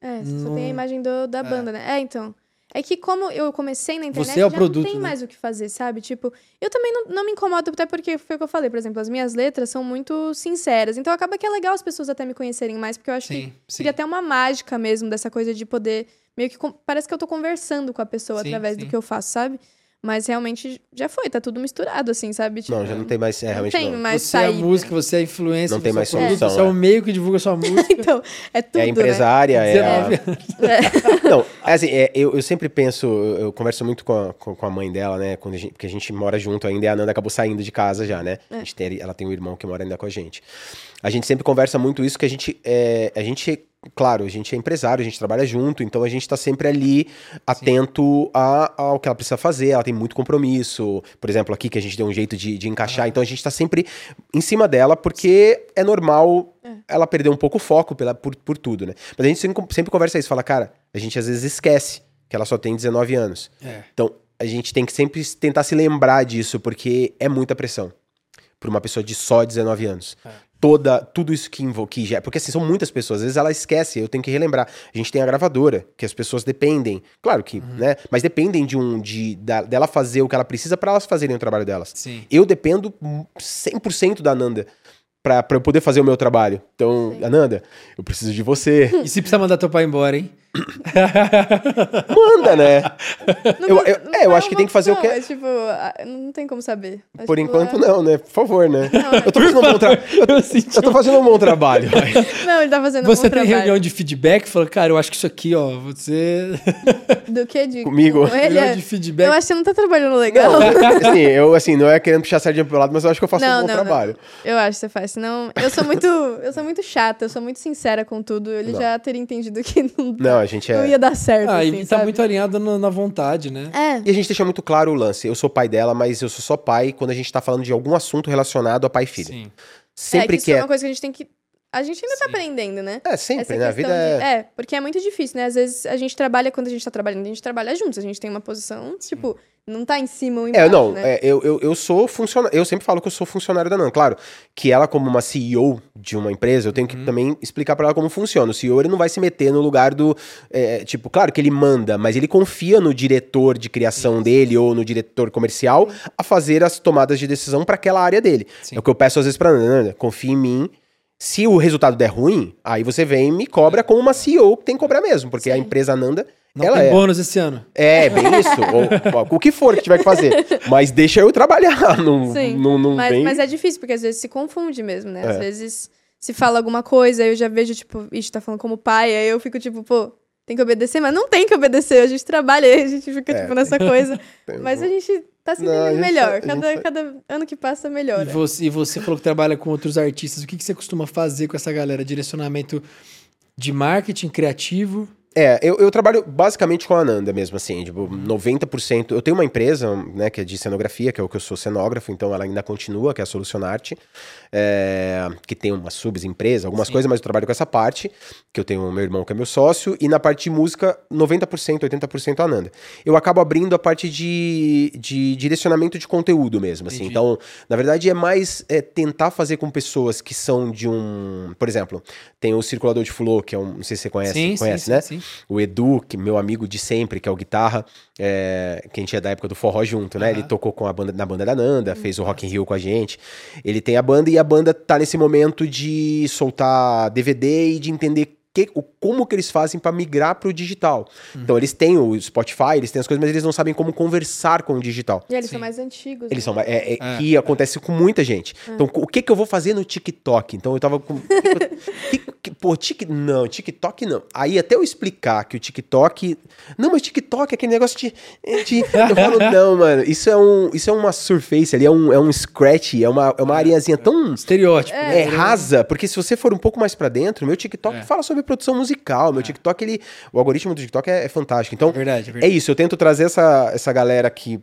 É, você só Não- tem a imagem do- da banda, né? É, então. É que como eu comecei na internet, Você é o já produto, não tem né? mais o que fazer, sabe? Tipo, eu também não, não me incomodo, até porque foi o que eu falei, por exemplo, as minhas letras são muito sinceras. Então acaba que é legal as pessoas até me conhecerem mais, porque eu acho que sim, sim. cria até uma mágica mesmo dessa coisa de poder. Meio que. Parece que eu tô conversando com a pessoa Sim, através sim. do que eu faço, sabe? Mas realmente já foi, tá tudo misturado, assim, sabe? Tipo, Não, já não tem mais. É, não realmente tem não. mais você é a saída. música, você é a influência, Não tem você mais é o produto, solução, Você é é. o meio que divulga sua música. então, é tudo. É a né? empresária, é a, 19 anos. Não, é assim, é, eu, eu sempre penso, eu, eu converso muito com a, com, com a mãe dela, né? Quando a gente, porque a gente mora junto ainda e a Nanda acabou saindo de casa já, né? A gente tem, ela tem um irmão que mora ainda com a gente. A gente sempre conversa muito isso, que a gente é, a gente, claro, a gente é empresário, a gente trabalha junto, então a gente tá sempre ali atento a, ao que ela precisa fazer, ela tem muito compromisso. Por exemplo, aqui que a gente deu um jeito de, de encaixar, então a gente tá sempre em cima dela, porque é normal ela perder um pouco o foco pela, por, por tudo, né? Mas a gente sempre, sempre conversa isso, fala, cara, a gente às vezes esquece que ela só tem 19 anos. É. Então, a gente tem que sempre tentar se lembrar disso, porque é muita pressão para uma pessoa de só 19 anos. Toda, tudo isso que envolve, que já, porque assim, são muitas pessoas, às vezes ela esquece, eu tenho que relembrar. A gente tem a gravadora, que as pessoas dependem, claro que, né, mas dependem de um, de, da- dela fazer o que ela precisa para elas fazerem o trabalho delas. Sim. Eu dependo 100% da Nanda pra pra eu poder fazer o meu trabalho. Então, Ananda, eu preciso de você. E se precisar mandar teu pai embora, hein? Manda, né? Não Eu- eu- não é, eu é acho que tem que fazer o que- Mas, tipo, não tem como saber. Mas, Por enquanto ah, não, né? Por favor, né? Não, Eu tô fazendo um bom trabalho. Eu senti Eu tô fazendo um bom trabalho. Não, ele tá fazendo um Você bom tem trabalho. reunião de feedback fala, cara, eu acho que isso aqui, ó, você. Do que de Comigo. com ele, reunião é- de feedback. Eu acho que você não tá trabalhando legal. assim, eu assim, não é querendo puxar a sardinha pro meu lado, mas eu acho que eu faço Não, um bom não, não. trabalho. Eu acho que você faz. Senão, eu sou muito, eu sou muito chata, eu sou muito sincera com tudo. Ele Não. já teria entendido que não, Não, a gente não é. ia dar certo. Ah, assim, e tá sabe? muito alinhado na, na vontade, né? É. E a gente deixa muito claro o lance. Eu sou pai dela, mas eu sou só pai quando a gente tá falando de algum assunto relacionado a pai e filho. Sim. é, Sempre que isso que é é. uma coisa que a gente tem que. A gente ainda tá Sim. aprendendo, né? É, sempre, né? A vida de- é. é, porque é muito difícil, né? Às vezes a gente trabalha, quando a gente tá trabalhando, a gente trabalha juntos, a gente tem uma posição, tipo, não tá em cima ou embaixo, É, não, né? é, eu, eu, eu sou funcionário. Eu sempre falo que eu sou funcionário da NAN. Claro, que ela, como uma CEO de uma empresa, eu tenho que também explicar pra ela como funciona. O CEO ele não vai se meter no lugar do. é, tipo, claro que ele manda, mas ele confia no diretor de criação dele ou no diretor comercial a fazer as tomadas de decisão pra aquela área dele. Sim. É o que eu peço às vezes pra Nanda. Confia em mim. Se o resultado der ruim, aí você vem e me cobra como uma CEO que tem que cobrar mesmo, porque a empresa Nanda. Não ela tem é. bônus esse ano. É, bem isso. ou, ou o que for que tiver que fazer. Mas deixa eu trabalhar. Não, Sim, não, não mas, vem. mas é difícil, porque às vezes se confunde mesmo, né? Às É. vezes se fala alguma coisa, aí eu já vejo, tipo, ixi, tá falando como pai, aí eu fico tipo, pô, tem que obedecer, mas não tem que obedecer, a gente trabalha, a gente fica, É. tipo, nessa coisa. Tem- mas a gente tá se entendendo melhor. tá- cada, tá- cada ano que passa, E melhora. você, e você falou que trabalha com outros artistas. O que, que você costuma fazer com essa galera? Direcionamento de marketing criativo? É, eu, eu trabalho basicamente com a Ananda mesmo, assim, tipo, 90%. Eu tenho uma empresa, né, que é de cenografia, que é o que eu sou cenógrafo, então ela ainda continua, que é a Solucionarte, é, que tem umas subempresas, algumas Sim. coisas, mas eu trabalho com essa parte, que eu tenho o meu irmão que é meu sócio, e na parte de música, 90%, 80% a Ananda. Eu acabo abrindo a parte de, de direcionamento de conteúdo mesmo, assim. Entendi. Então, na verdade, é mais é, tentar fazer com pessoas que são de um. Por exemplo, tem o Circulador de Flow, que é um. Não sei se você conhece, conhece, né? sim. O Edu, que meu amigo de sempre, que é o guitarra, é, que a gente é da época do forró junto, né? Aham. Ele tocou com a banda, na banda da Nanda, fez o Rock in Rio com a gente. Ele tem a banda e a banda tá nesse momento de soltar DVD e de entender que, o, como que eles fazem para migrar pro digital. Uhum. Então eles têm o Spotify, eles têm as coisas, mas eles não sabem como conversar com o digital. E eles Sim. são mais antigos. Eles né? são. É, é, É. Que acontece com muita gente. Então, o que que eu vou fazer no TikTok? Então, eu tava com. que- que- pô, tic, não, TikTok não. Aí, até eu explicar que o TikTok. Não, mas TikTok é aquele negócio de. de- eu falo, não, mano, isso é, um, isso é uma surface ali, é um, é um scratch, é uma, é uma areazinha tão. Estereótipo. É, rasa, porque se você for um pouco mais pra dentro, meu TikTok É. fala sobre produção musical. Meu TikTok, ele. O algoritmo do TikTok é, é fantástico. Então, É verdade, é é verdade. isso, eu tento trazer essa, essa galera que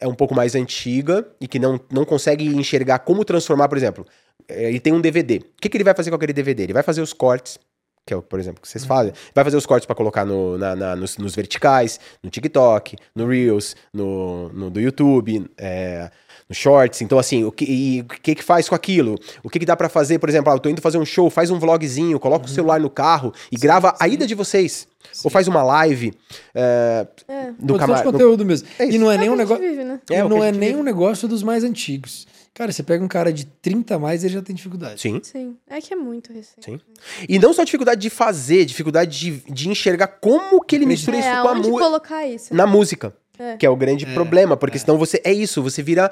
é um pouco mais antiga e que não, não consegue enxergar como transformar, por exemplo, é, ele tem um DVD. O que, que ele vai fazer com aquele DVD? Ele vai fazer os cortes, que é, o, por exemplo, que vocês fazem. Vai fazer os cortes pra colocar no, na- na- nos, nos verticais, no TikTok, no Reels, no, no do YouTube, é, no Shorts. Então, assim, o que, e o que que faz com aquilo? O que que dá pra fazer, por exemplo, ah, eu tô indo fazer um show, faz um vlogzinho, coloca o celular no carro e grava a ida de vocês. Ou faz uma live é, É. de camarada. conteúdo mesmo. É e não é É nem um negócio. vive, né? É, não é nem vive. um negócio dos mais antigos. Cara, você pega um cara de 30 a mais, ele já tem dificuldade. Sim. Sim. É que é muito recente. Sim. E não só dificuldade de fazer, dificuldade de, de enxergar como que ele mistura É, isso com a música. colocar isso? na música. É. Que é o grande problema, porque senão você. É isso, você vira.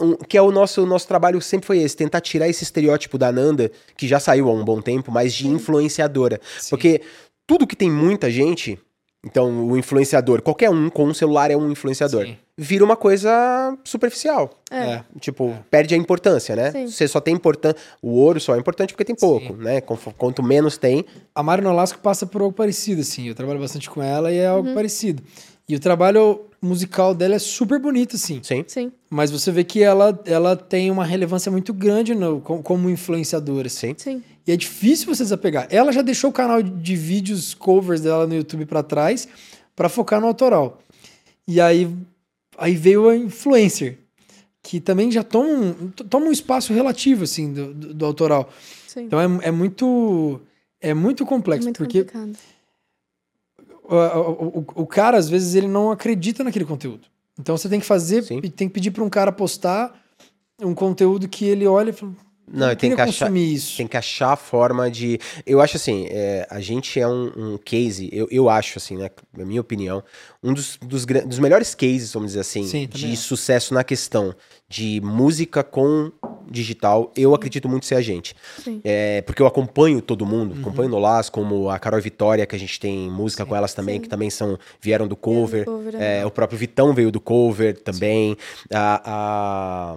um- que é o nosso, nosso trabalho sempre foi esse, tentar tirar esse estereótipo da Nanda, que já saiu há um bom tempo, mas de influenciadora. Porque tudo que tem muita gente, então o influenciador, qualquer um com um celular é um influenciador, Sim. vira uma coisa superficial. É. Tipo, perde a importância, né? Sim. Você só tem importância. O ouro só é importante porque tem pouco, né? Conf- Quanto menos tem, A Mari Nolasco passa por algo parecido, assim. Eu trabalho bastante com ela e é algo parecido. E o trabalho musical dela é super bonito, assim. sim. Sim. Mas você vê que ela, ela tem uma relevância muito grande no, com- como influenciadora, assim. Sim. Sim. E é difícil você desapegar. Ela já deixou o canal de vídeos covers dela no YouTube pra trás pra focar no autoral. E aí, aí veio a influencer, que também já toma um, toma um espaço relativo assim do, do, do autoral. Sim. Então é, é muito é muito É complexo, muito porque complicado. o, o, o- o cara às vezes ele não acredita naquele conteúdo. Então você tem que fazer Sim. e tem que pedir para um cara postar um conteúdo que ele olha e fala, Não, tem que achar. isso. Tem que achar a forma de. Eu acho assim, é, a gente é um, um case, eu, eu acho, assim, né? Na minha opinião, um dos, dos, dos melhores cases, vamos dizer assim, Sim, de acho. sucesso na questão de música com digital, eu acredito muito ser a gente. Sim. É, porque eu acompanho todo mundo, Uhum. acompanho Nolas, como a Carol e Vitória, que a gente tem música com elas também, Sim. que também são vieram do cover. cover, É, o próprio Vitão veio do cover também. A, a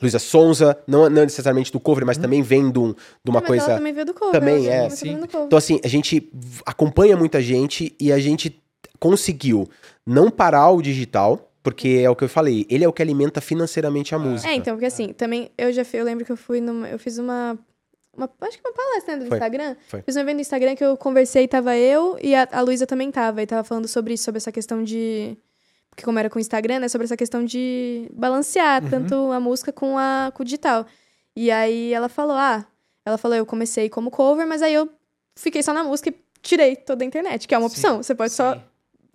Luísa Sonza, não, não necessariamente do cover, mas também vem de, um- de uma É, mas coisa. ela também veio do cover. Também, é, sim. Então, assim, a gente acompanha muita gente e a gente conseguiu não parar o digital, porque é o que eu falei, ele é o que alimenta financeiramente a música. É, então, porque assim, também eu já fui, eu lembro que eu fui numa. Eu fiz uma. uma acho que uma palestra né, do Foi, Instagram. foi. Fiz um evento no Instagram que eu conversei, tava eu e a, a Luísa também tava. E tava falando sobre isso, sobre essa questão de. Porque como era com o Instagram, né? Sobre essa questão de balancear tanto a música com, a, com o digital. E aí ela falou, ah, ela falou, eu comecei como cover, mas aí eu fiquei só na música e tirei toda a internet, que é uma Sim, opção. Você pode só sim.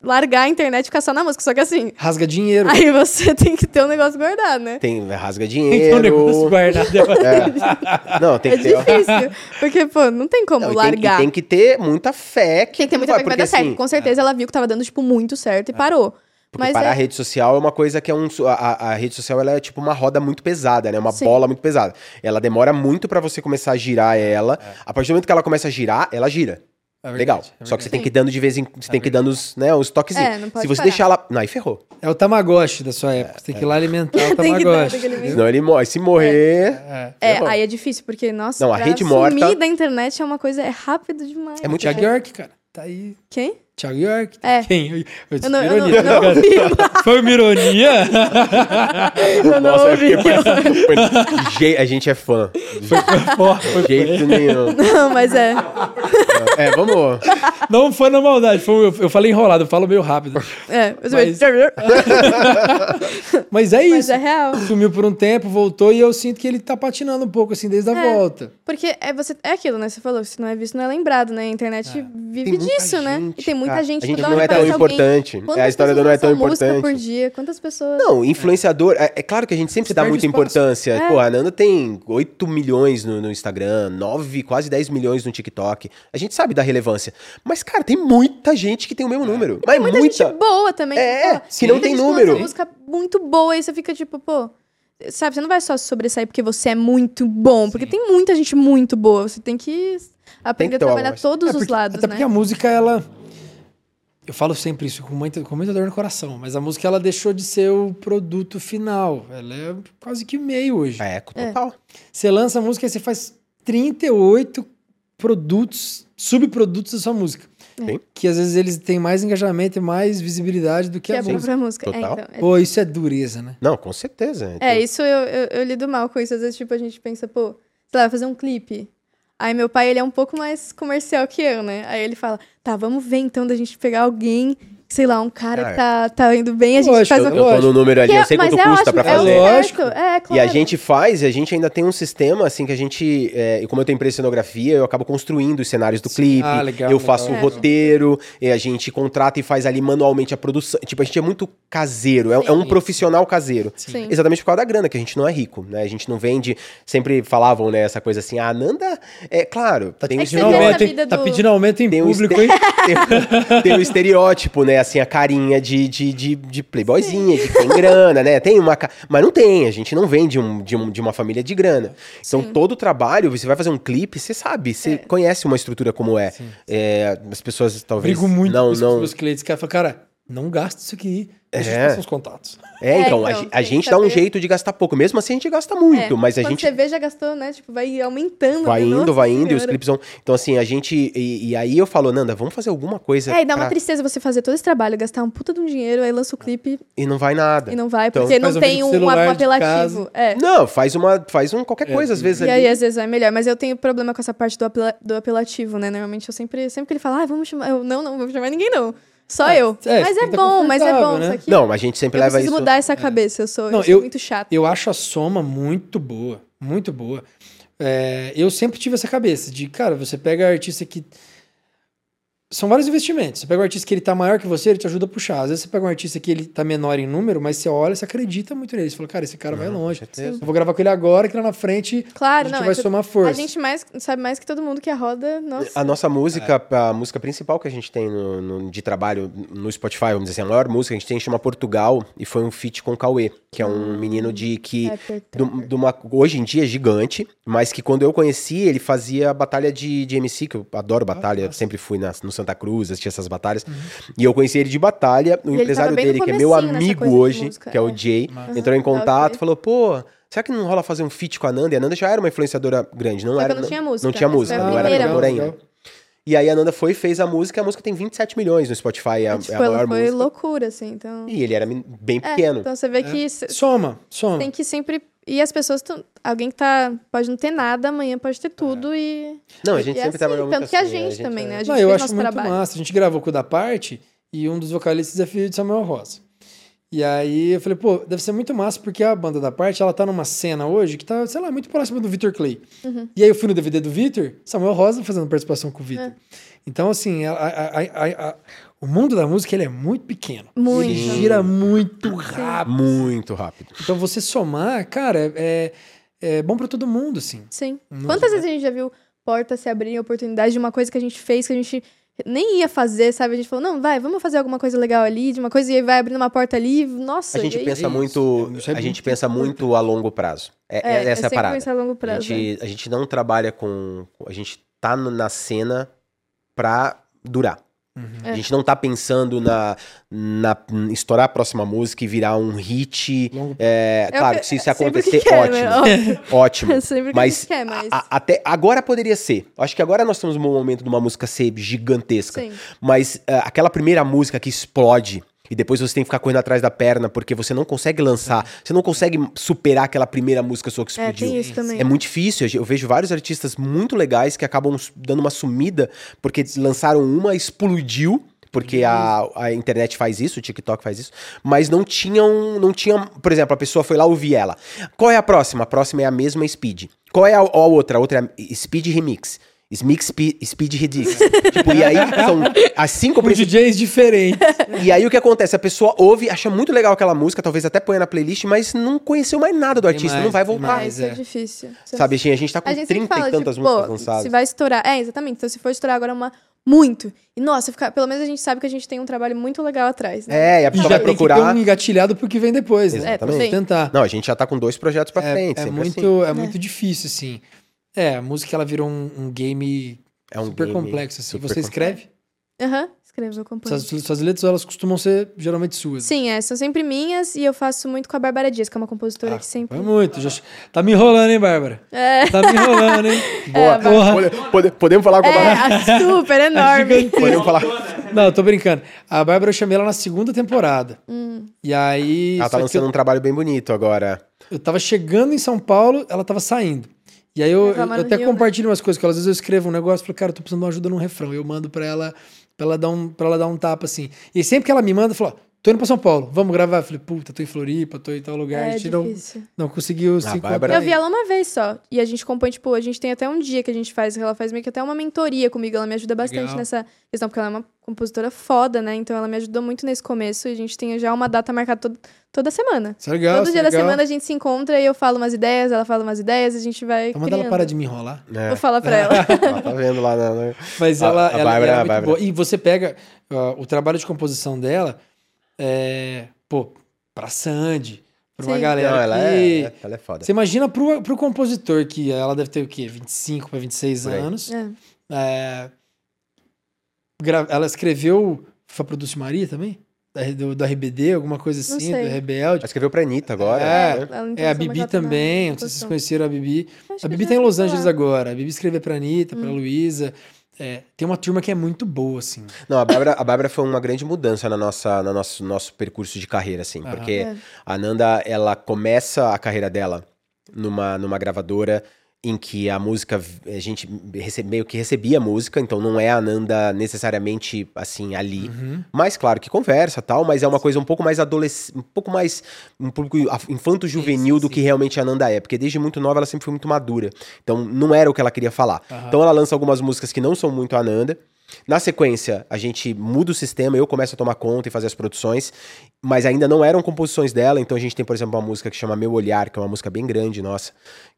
largar a internet e ficar só na música. Só que assim, Rasga dinheiro. aí você tem que ter um negócio guardado, né? Tem rasga Tem que ter um negócio dinheiro. guardado. É. Não, tem É que ter. difícil. Porque, pô, não tem como Não, e tem, e largar. tem que ter muita fé que Tem que ter muita vai, fé que vai dar certo. assim, Com certeza ela viu que tava dando, tipo, muito certo e parou. Porque Mas parar é- a rede social é uma coisa que é um. A, a- rede social ela é tipo uma roda muito pesada, né? Uma Sim. bola muito pesada. Ela demora muito pra você começar a girar ela. A partir do momento que ela começa a girar, ela gira. É verdade, Legal. é Só que você tem que ir dando de vez em Você tem que ir dando os, né, os toquezinhos. É, não pode Se você parar. deixar ela. Não, aí ferrou. É o Tamagotchi da sua época. Você tem que ir lá alimentar o Tamagotchi. Senão ele morre. Se morrer. É. É, aí é difícil, porque, nossa, Não, a pra rede morta- da internet é uma coisa, é rápido demais. É muito York, cara. Tá aí. Quem? Thiago York. É. Quem? Eu, eu Eu não, eu não, ironia, eu não cara. ouvi. Foi uma ironia? Eu não Nossa, ouvi. Je- a gente é fã. De jeito nenhum. Não, mas é. É, vamos. Não foi na maldade. Foi, eu, eu falei enrolado, eu falo meio rápido. É, Mas- mas, Mas é mas isso. é real. Sumiu por um tempo, voltou e eu sinto que ele tá patinando um pouco, assim, desde a É. volta. Porque é, você, é aquilo, né? Você falou, se não é visto, não é lembrado, né? A internet vive Tem muita disso, né? gente, E tem muita cara. gente A gente não é tão importante. É, a história do não é tão importante. por dia? Quantas pessoas... Não, influenciador, é, é claro que a gente sempre dá muita espaço. importância. É. Pô, a Nanda tem 8 milhões no, no Instagram, 9, quase 10 milhões no TikTok. A gente sabe da relevância. Mas, cara, tem muita gente que tem o mesmo número. Mas Tem muita, gente boa também. É, pô. que não Muita tem gente lança número. música muito boa e você fica tipo, pô... Sabe, você não vai só se sobressair porque você é muito bom. Porque tem muita gente muito boa. Você tem que aprender ter a uma trabalhar todos É os porque- lados, até né? porque a música, ela. Eu falo sempre isso com muita, com muita dor no coração, mas a música ela deixou de ser o produto final. Ela é quase que meio hoje. É, total. Você lança a música e você faz 38 produtos, subprodutos da sua música. Sim. que às vezes eles têm mais engajamento e mais visibilidade do que, Que é a a música. própria música. É, Total. então, é- Pô, isso é dureza, né? Não, com certeza. É, isso eu, eu, eu lido mal com isso. Às vezes, tipo, a gente pensa, pô, sei lá, vai fazer um clipe. Aí meu pai, ele é um pouco mais comercial que eu, né? Aí ele fala, tá, vamos ver então da gente pegar alguém, sei lá, um cara que tá, tá indo bem, a gente lógico, faz uma eu- Eu tô Lógico. no número ali, Que é- eu sei quanto é custa ótimo, pra é fazer. Lógico. certo, É, E a claro. gente faz, e a gente ainda tem um sistema, assim, que a gente. É, e como eu tenho empresa de cenografia, eu acabo construindo os cenários do clipe. Ah, legal, eu legal. faço o É. roteiro, e a gente contrata e faz ali manualmente a produção. Tipo, a gente é muito caseiro, é, é um Sim. profissional caseiro. Sim. Exatamente por causa da grana, que a gente não é rico, né? A gente não vende. Sempre falavam, né, essa coisa assim, ah, Nanda. É claro, Tá tem É um Tá do- pedindo aumento em público, hein? tem, tem um estereótipo, né? Assim, a carinha de, de, de, de playboyzinha, de que tem grana, né? Tem uma. ca- Mas não tem, a gente não vem de, um, de, um, de uma família de grana. Então, Sim. todo o trabalho, você vai fazer um clipe, você sabe, você É. conhece uma estrutura como é. É, as pessoas talvez. Brigo muito não, com os não. meus clientes. O cara fala, cara, não gasta isso aqui. Deixa É. eu os contatos. É, É, então, a então, a, gente dá um jeito de gastar pouco. Mesmo assim, a gente gasta muito, É, mas a Quando gente. você vê, já gastou, né? Tipo, vai aumentando. Vai né? indo, vai indo, e os clipes vão. Então, assim, a gente. E, e aí eu falo, Nanda, vamos fazer alguma coisa. É, e dá uma pra- tristeza você fazer todo esse trabalho, gastar um puta de um dinheiro, aí lança o clipe E não vai nada. e não vai, Então, porque não tem um, um apelativo. É. Não, faz uma. Faz um qualquer É, coisa, às vezes E ali. aí, às vezes, é melhor. Mas eu tenho problema com essa parte do, apela- do apelativo, né? Normalmente, eu sempre... Sempre que ele fala, ah, vamos chamar... Eu, não, não, vou chamar ninguém, não. Só É, eu. é, mas é tá bom, mas é bom. né? Isso aqui... Não, a gente sempre eu leva preciso isso. mudar essa cabeça. Eu sou, Não, eu sou eu- muito chata. Eu acho a soma muito boa, muito boa. É, eu sempre tive essa cabeça de, cara, você pega artista que. São vários investimentos. Você pega um artista que ele tá maior que você, ele te ajuda a puxar. Às vezes você pega um artista que ele tá menor em número, mas você olha, você acredita muito nele. Você fala, cara, esse cara vai longe. certeza. Eu vou gravar com ele agora, que lá na frente Claro, a gente não. vai é somar força. a gente mais, sabe mais que todo mundo que a roda... Nossa. A nossa música, a música principal que a gente tem no, no- de trabalho no Spotify, vamos dizer assim, a maior música que a gente tem chama Portugal e foi um feat com o Cauê, que é um menino de que. Rapper, do- de uma, hoje em dia é gigante, mas que quando eu conheci, ele fazia batalha de, de MC, que eu adoro batalha, sempre fui na- no Santa Cruz, assistia essas batalhas. E eu conheci ele de batalha, o ele empresário dele, que é meu amigo hoje, música, que é o é. Jay, Massa. entrou em Ah, contato, falou, pô. Será que não rola fazer um feat com a Nanda? E a Nanda já era uma influenciadora grande, não Só que era. não tinha música, Não tinha música, não era cantora ainda. E aí a Nanda foi e fez a música, a música tem 27 milhões no Spotify, é a, tipo, é a ela maior foi música. loucura, assim, então... E ele era bem É, pequeno. então você vê que c- Soma, soma. tem que sempre... E as pessoas... tão- Alguém que tá... Pode não ter nada, amanhã pode ter tudo e... Não, a gente e é sempre assim, trabalhou muito Tanto que a assim, gente também, é- né? A gente Não, eu acho nosso muito trabalho. massa. A gente gravou com o da parte e um dos vocalistas é filho de Samuel Rosa. E aí eu falei, pô, deve ser muito massa, porque a banda da parte, ela tá numa cena hoje que tá, sei lá, muito próxima do Victor Clay. Uhum. E aí eu fui no DVD do Victor, Samuel Rosa fazendo participação com o Victor. É. Então, assim, a- a- a- a- a- o mundo da música, ele é muito pequeno. Muito. Ele gira muito rápido. Muito rápido. Então, você somar, cara, é, é bom pra todo mundo, assim. Sim. Não, Quantas vezes a gente já viu portas se abrirem, oportunidades de uma coisa que a gente fez, que a gente nem ia fazer, sabe? A gente falou, não, vai, vamos fazer alguma coisa legal ali, de uma coisa, e aí vai abrindo uma porta ali, nossa. A gente pensa isso. muito, é a gente pensa muito a longo prazo. É, é- É, essa é a parada. a longo A prazo. é. gente, a gente não trabalha com. A gente tá na cena pra durar. É. A gente não tá pensando na, na estourar a próxima música e virar um hit. É, É claro que- se isso é acontecer, que quer, ótimo. né? Ótimo. É Mas, quer, mas... a- a- até agora poderia ser. Acho que agora nós estamos num momento de uma música ser gigantesca. Sim. Mas ah, aquela primeira música que explode e depois você tem que ficar correndo atrás da perna porque você não consegue lançar, você não consegue superar aquela primeira música sua que É, explodiu. tem isso também. É muito difícil. Eu vejo vários artistas muito legais que acabam dando uma sumida porque lançaram uma, explodiu. Porque a, a internet faz isso, o TikTok faz isso, mas não tinham, não tinham, por exemplo, a pessoa foi lá ouvir ela. Qual é a próxima? A próxima é a mesma Speed. Qual é a, a outra? A outra é Speed Remix. Mix Speed, Speed Redix. tipo, e aí são as cinco Com principais. DJs diferentes. E aí o que acontece? A pessoa ouve, acha muito legal aquela música, talvez até ponha na playlist, mas não conheceu mais nada do Tem artista, mais, não vai tem voltar. Ah, mais. isso é, é. difícil. É Sabe, a gente tá com gente sempre 30 fala, e tantas tipo, músicas lançadas. se vai estourar... É, exatamente. Então, se for estourar agora uma... Muito. E, nossa, fica... pelo menos a gente sabe que a gente tem um trabalho muito legal atrás, né? É, e a E pessoa já vai tem que procurar. ter um engatilhado pro que vem depois, né? Exatamente. também. Tentar. Não, a gente já tá com dois projetos pra É, frente. é muito, assim. é muito difícil, assim. É, a música ela virou um, um game É um super game complexo. Assim. super Você complexo. escreve? Aham, escrevo, eu componho. Suas, suas letras, elas costumam ser geralmente suas. Sim, é, são sempre minhas e eu faço muito com a Bárbara Dias, que é uma compositora Ah, que sempre. É muito. Já... Tá me enrolando, hein, Bárbara? É, Tá me enrolando, hein? Boa. Porra. Pode- pode- podemos falar com a é, Bárbara? a super enorme. Podemos falar. Não, tô brincando. A Bárbara eu chamei ela na segunda temporada. E aí. Ela tá lançando eu, um trabalho bem bonito agora. eu tava chegando em São Paulo, ela tava saindo. E aí eu, eu até Rio, né? compartilho umas coisas, que às vezes eu escrevo um negócio e falo, cara, eu tô precisando de uma ajuda num refrão. Eu mando pra ela, pra ela dar um, pra ela dar um tapa assim. E sempre que ela me manda, eu falo, tô indo pra São Paulo, vamos gravar. Eu falei, puta, tô em Floripa, tô em tal lugar. a É gente não, difícil. não conseguiu se Bárbara- encontrar. Eu vi ela uma vez só. E a gente compõe, tipo, a gente tem até um dia que a gente faz, ela faz meio que até uma mentoria comigo. Ela me ajuda bastante Legal. nessa questão, porque ela é uma compositora foda, né? Então ela me ajudou muito nesse começo e a gente tem já uma data marcada todo, toda semana. Isso é legal, Todo isso é dia da legal. semana a gente se encontra e eu falo umas ideias, ela fala umas ideias, a gente vai. Então manda ela parar de me enrolar. É. Vou falar pra ela. Ela tá vendo lá na. na- Mas A- ela, a ela, Bárbara- ela é a muito boa. E você pega ó, o trabalho de composição dela, é, pô, pra Sandy, pra uma Sim. galera Não, ela que... é, ela é foda. Você imagina pro, pro compositor, que ela deve ter o quê? 25 para 26 Por aí. anos. É. É, gra- ela escreveu Fa Produce Maria também? Da, do, do RBD, alguma coisa assim, do Rebelde. Ela escreveu pra Anitta agora. É, né? É, a Bibi também, não sei se vocês conheceram a Bibi. Acho A Bibi tá em Los Angeles agora. A Bibi escreveu pra Anitta, Hum. pra Luísa. É, tem uma turma que é muito boa, assim. Não, a Bárbara, a Bárbara foi uma grande mudança na nossa, no nosso, nosso percurso de carreira, assim. Aham. Porque É. a Nanda, ela começa a carreira dela numa, numa gravadora em que a música, a gente meio que recebia a música, então não é a Nanda necessariamente, assim, ali. Uhum. Mas, claro, que conversa tal, mas é uma coisa um pouco mais adolescente, um pouco mais, um pouco infanto-juvenil do que realmente a Nanda é. Porque desde muito nova ela sempre foi muito madura. Então não era o que ela queria falar. Aham. Então ela lança algumas músicas que não são muito a Nanda. Na sequência, a gente muda o sistema, eu começo a tomar conta e fazer as produções, mas ainda não eram composições dela, então a gente tem, por exemplo, uma música que chama Meu Olhar, que é uma música bem grande, nossa,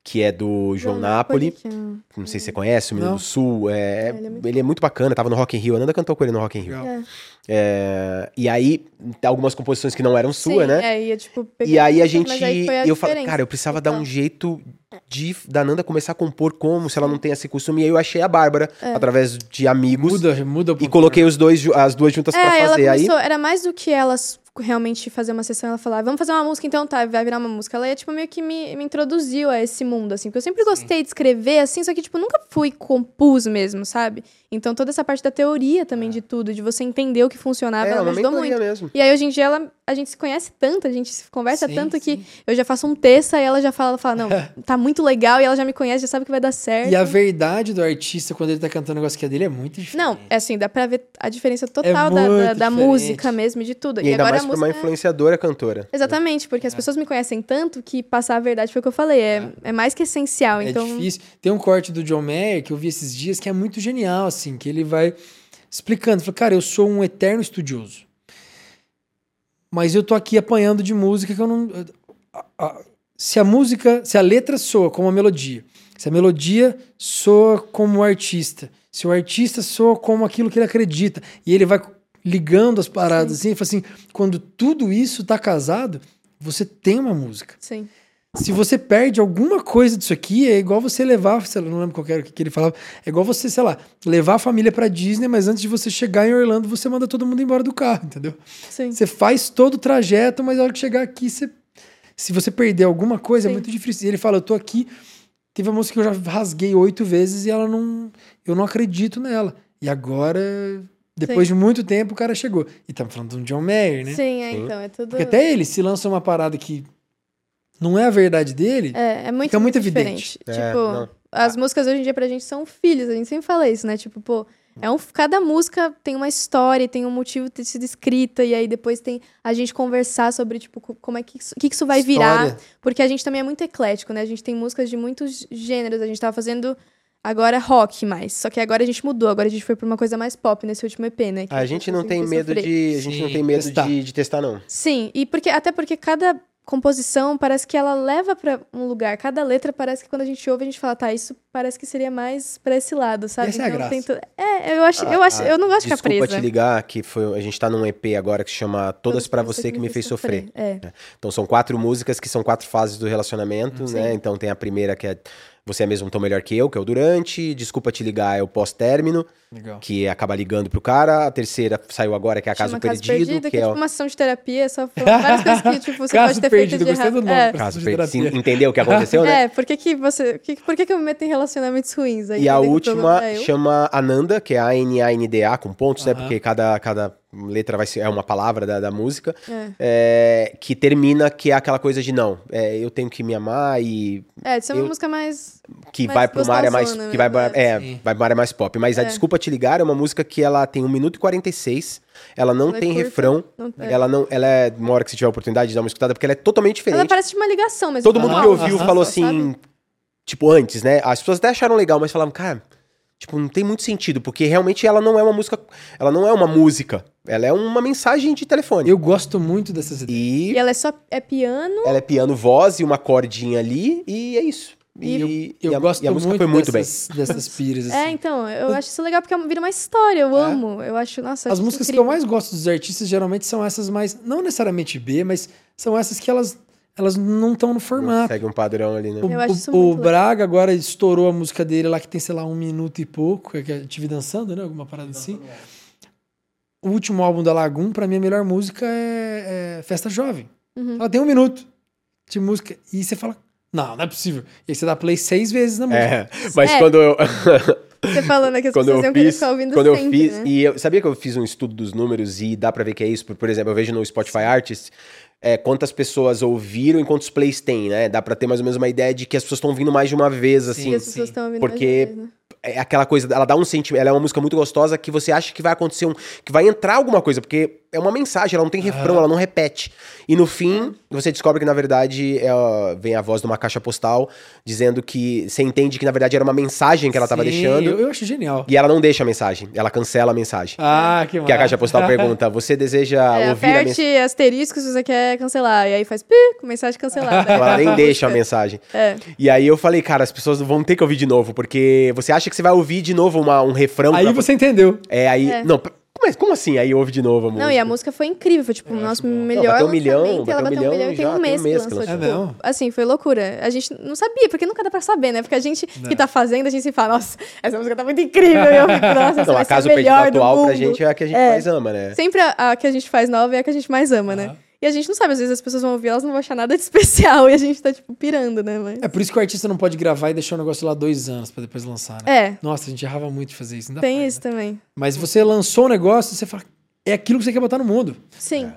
que é do João Napoli. que é um- Não sei se você conhece, o Menino Não. do Sul. É, É, ele é ele, muito é muito bacana, tava no Rock in Rio. A Nanda cantou com ele no Rock in Rio. É. É, e aí, tem algumas composições que não eram suas, Sim, né? É, ia, tipo, E aí a gente. mas aí foi a eu falei, cara, eu precisava dar um Então. jeito de da Nanda começar a compor como, se ela não tem esse costume. E aí eu achei a Bárbara, através de amigos, Muda, muda e coloquei os dois, as duas juntas É, pra ela fazer. Aí. começou, era mais do que elas realmente fazer uma sessão, ela falar, vamos fazer uma música então, tá, vai virar uma música. Ela ia, tipo, meio que me, me introduziu a esse mundo, assim, porque eu sempre gostei de escrever, assim, só que, tipo, nunca fui compus mesmo, sabe? Então toda essa parte da teoria também de tudo, de você entender o que funcionava, É, ela me ajudou muito. mesmo. E aí, hoje em dia, ela, a gente se conhece tanto, a gente se conversa Sim, tanto que sim. eu já faço um texto, aí ela já fala, ela fala, não, tá muito legal, e ela já me conhece, já sabe que vai dar certo. E a verdade do artista, quando ele tá cantando um negócio que é dele, é muito diferente. Não, é assim, dá pra ver a diferença total da, da, da diferente. música mesmo, e de tudo. E ainda agora mais a pra uma música... influenciadora cantora. Exatamente, porque as pessoas me conhecem tanto que passar a verdade foi o que eu falei. É, é mais que essencial. É então, difícil. Tem um corte do John Mayer que eu vi esses dias que é muito genial, assim, que ele vai explicando. Fala, cara, eu sou um eterno estudioso. Mas eu tô aqui apanhando de música que eu não. a- a- se a música, se a letra soa como a melodia, se a melodia soa como o artista, se o artista soa como aquilo que ele acredita, e ele vai ligando as paradas assim, e fala assim, quando tudo isso tá casado, você tem uma música. sim. Se você perde alguma coisa disso aqui, é igual você levar, sei lá, não lembro qual que era o que ele falava, é igual você, sei lá, levar a família pra Disney, mas antes de você chegar em Orlando, você manda todo mundo embora do carro, entendeu? Sim. Você faz todo o trajeto, mas na hora que chegar aqui, você, se você perder alguma coisa, é Sim. muito difícil. E ele fala, eu tô aqui, teve uma música que eu já rasguei oito vezes e ela não, eu não acredito nela. E agora, depois de muito tempo, o cara chegou. E estamos falando de um John Mayer, né? Sim, é, Sim. então, é tudo. Porque até ele, se lança uma parada que não é a verdade dele, É, é muito, Fica muito muito evidente. É, tipo, não. as músicas hoje em dia pra gente são filhos, a gente sempre fala isso, né? Tipo, pô, é um, cada música tem uma história, tem um motivo de ter sido escrita, e aí depois tem a gente conversar sobre, tipo, co- como é que isso, que que isso vai virar. História. Porque a gente também é muito eclético, né? A gente tem músicas de muitos gêneros. A gente tava fazendo agora rock mais. Só que agora a gente mudou. Agora a gente foi pra uma coisa mais pop nesse último EP, né? que A gente não tem medo sofrer. de. A gente não Sim, tem medo testar. de, de testar, não. Sim, e porque até porque cada composição parece que ela leva pra um lugar. Cada letra parece que quando a gente ouve, a gente fala, tá, isso parece que seria mais pra esse lado, sabe? Essa é a graça. tem tu- É, eu acho, eu acho, eu não gosto de ficar Desculpa te ligar, que foi, a gente tá num EP agora que se chama Todas pra Você Que Me Fez Sofrer. É. Então são quatro músicas que são quatro fases do relacionamento, né? Então tem a primeira que é Você é mesmo tão melhor que eu, que é o durante, Desculpa te ligar é o pós-término, Legal. que acaba ligando pro cara, a terceira saiu agora que é a Caso Chama Perdido, que, que é é tipo uma sessão de terapia, só várias coisas que tipo, você Caso pode ter Perdido, feito de gostei do errado. nome. É. Caso Perdido. Sim, Entendeu o que aconteceu, né? É, por que, que você. Que, por que, que eu me meto em relacionamentos ruins? Aí E a última eu. chama Ananda, que é A-N-A-N-D-A, com pontos, né? Aham. Porque cada, cada letra vai ser é uma palavra da, da música. É. é, que termina, que é aquela coisa de não, é, eu tenho que me amar e É, isso é uma eu- música mais. Que Mais vai pra uma área mais. Que vai, pra- é, Sim. vai pra uma área mais pop. Mas a É. Desculpa Te Ligar é uma música que ela tem 1 minuto e 46. Ela não Ela é tem curta, refrão. não- é. Ela não. Ela é. Uma hora que você tiver a oportunidade de dar uma escutada, porque ela é totalmente Ela diferente. parece de uma ligação mesmo. Todo mundo normal, que ouviu aham. falou só, assim. sabe? Tipo, antes, né? As pessoas até acharam legal, mas falavam, cara. Tipo, não tem muito sentido, porque realmente ela não é uma música. Ela não é uma música. Ela é uma mensagem de telefone. Eu gosto muito dessas ideias. E E ela é só. É piano. ela é piano, voz e uma cordinha ali, e é isso. E, Eu e a, gosto e a música muito foi muito bem. dessas, dessas piras, assim. É, então, eu acho isso legal porque vira uma história, eu amo. Eu acho, nossa, As acho músicas que incrível. eu mais gosto dos artistas geralmente são essas mais, não necessariamente B, mas são essas que elas, elas não estão no formato. Segue um padrão ali, né? O, Eu acho o- isso o. Braga agora estourou a música dele lá que tem, sei lá, um minuto e pouco, que eu tive dançando, né? Alguma parada assim. O último álbum da Lagoon, pra mim, a melhor música é, é Festa Jovem. Uhum. Ela tem um minuto de música. E você fala, não, não é possível. E aí você dá play seis vezes na música. É, mas É. quando eu, Você falando que as quando pessoas eu iam querer fiz, ficar ouvindo quando eu sempre, fiz, né? e eu sabia que eu fiz um estudo dos números e dá pra ver que é isso, por, por exemplo, eu vejo no Spotify Artists é, quantas pessoas ouviram e quantos plays tem, né? Dá pra ter mais ou menos uma ideia de que as pessoas estão ouvindo mais de uma vez, assim. E as pessoas estão ouvindo porque- mais uma vez, né? É aquela coisa, ela dá um sentimento, ela é uma música muito gostosa que você acha que vai acontecer um, que vai entrar alguma coisa, porque é uma mensagem, ela não tem refrão, ela não repete. E no fim, você descobre que na verdade é, vem a voz de uma caixa postal dizendo que você entende que na verdade era uma mensagem que ela tava Sim, deixando Eu, eu acho genial. e ela não deixa a mensagem, ela cancela a mensagem. Ah, que Que a caixa postal pergunta: "Você deseja É, ouvir a aperte mensagem?" asterisco se você quer cancelar. E aí faz pi, com mensagem cancelada. Ela nem deixa a mensagem. É. E aí eu falei, cara, as pessoas vão ter que ouvir de novo, porque você acha que você vai ouvir de novo uma- um refrão. Aí pra- você entendeu. É, aí. É. Não, como, como assim? Aí ouve de novo a música. Não, e a música foi incrível. Foi, tipo, o nosso melhor Não, bateu um milhão, e ela bateu um bateu um milhão milhão e tem já, um tem um mês que mês que lançou. lançou. Tipo, É mesmo? assim, foi loucura. A gente não sabia, porque nunca dá pra saber, né? Porque a gente que tá fazendo, a gente se fala, nossa, essa música tá muito incrível. E eu fico, nossa, essa Não, vai a ser Caso a Perdido melhor do atual pra gente é a que a gente É. mais ama, né? Sempre a, a que a gente faz nova é a que a gente mais ama, né? E a gente não sabe, às vezes as pessoas vão ouvir, elas não vão achar nada de especial e a gente tá, tipo, pirando, né? Mas... É por isso que o artista não pode gravar e deixar o negócio lá dois anos pra depois lançar, né? É, Nossa, a gente errava muito de fazer isso. Ainda tem faz, isso né? também. Mas você lançou o negócio, você fala, é aquilo que você quer botar no mundo. Sim.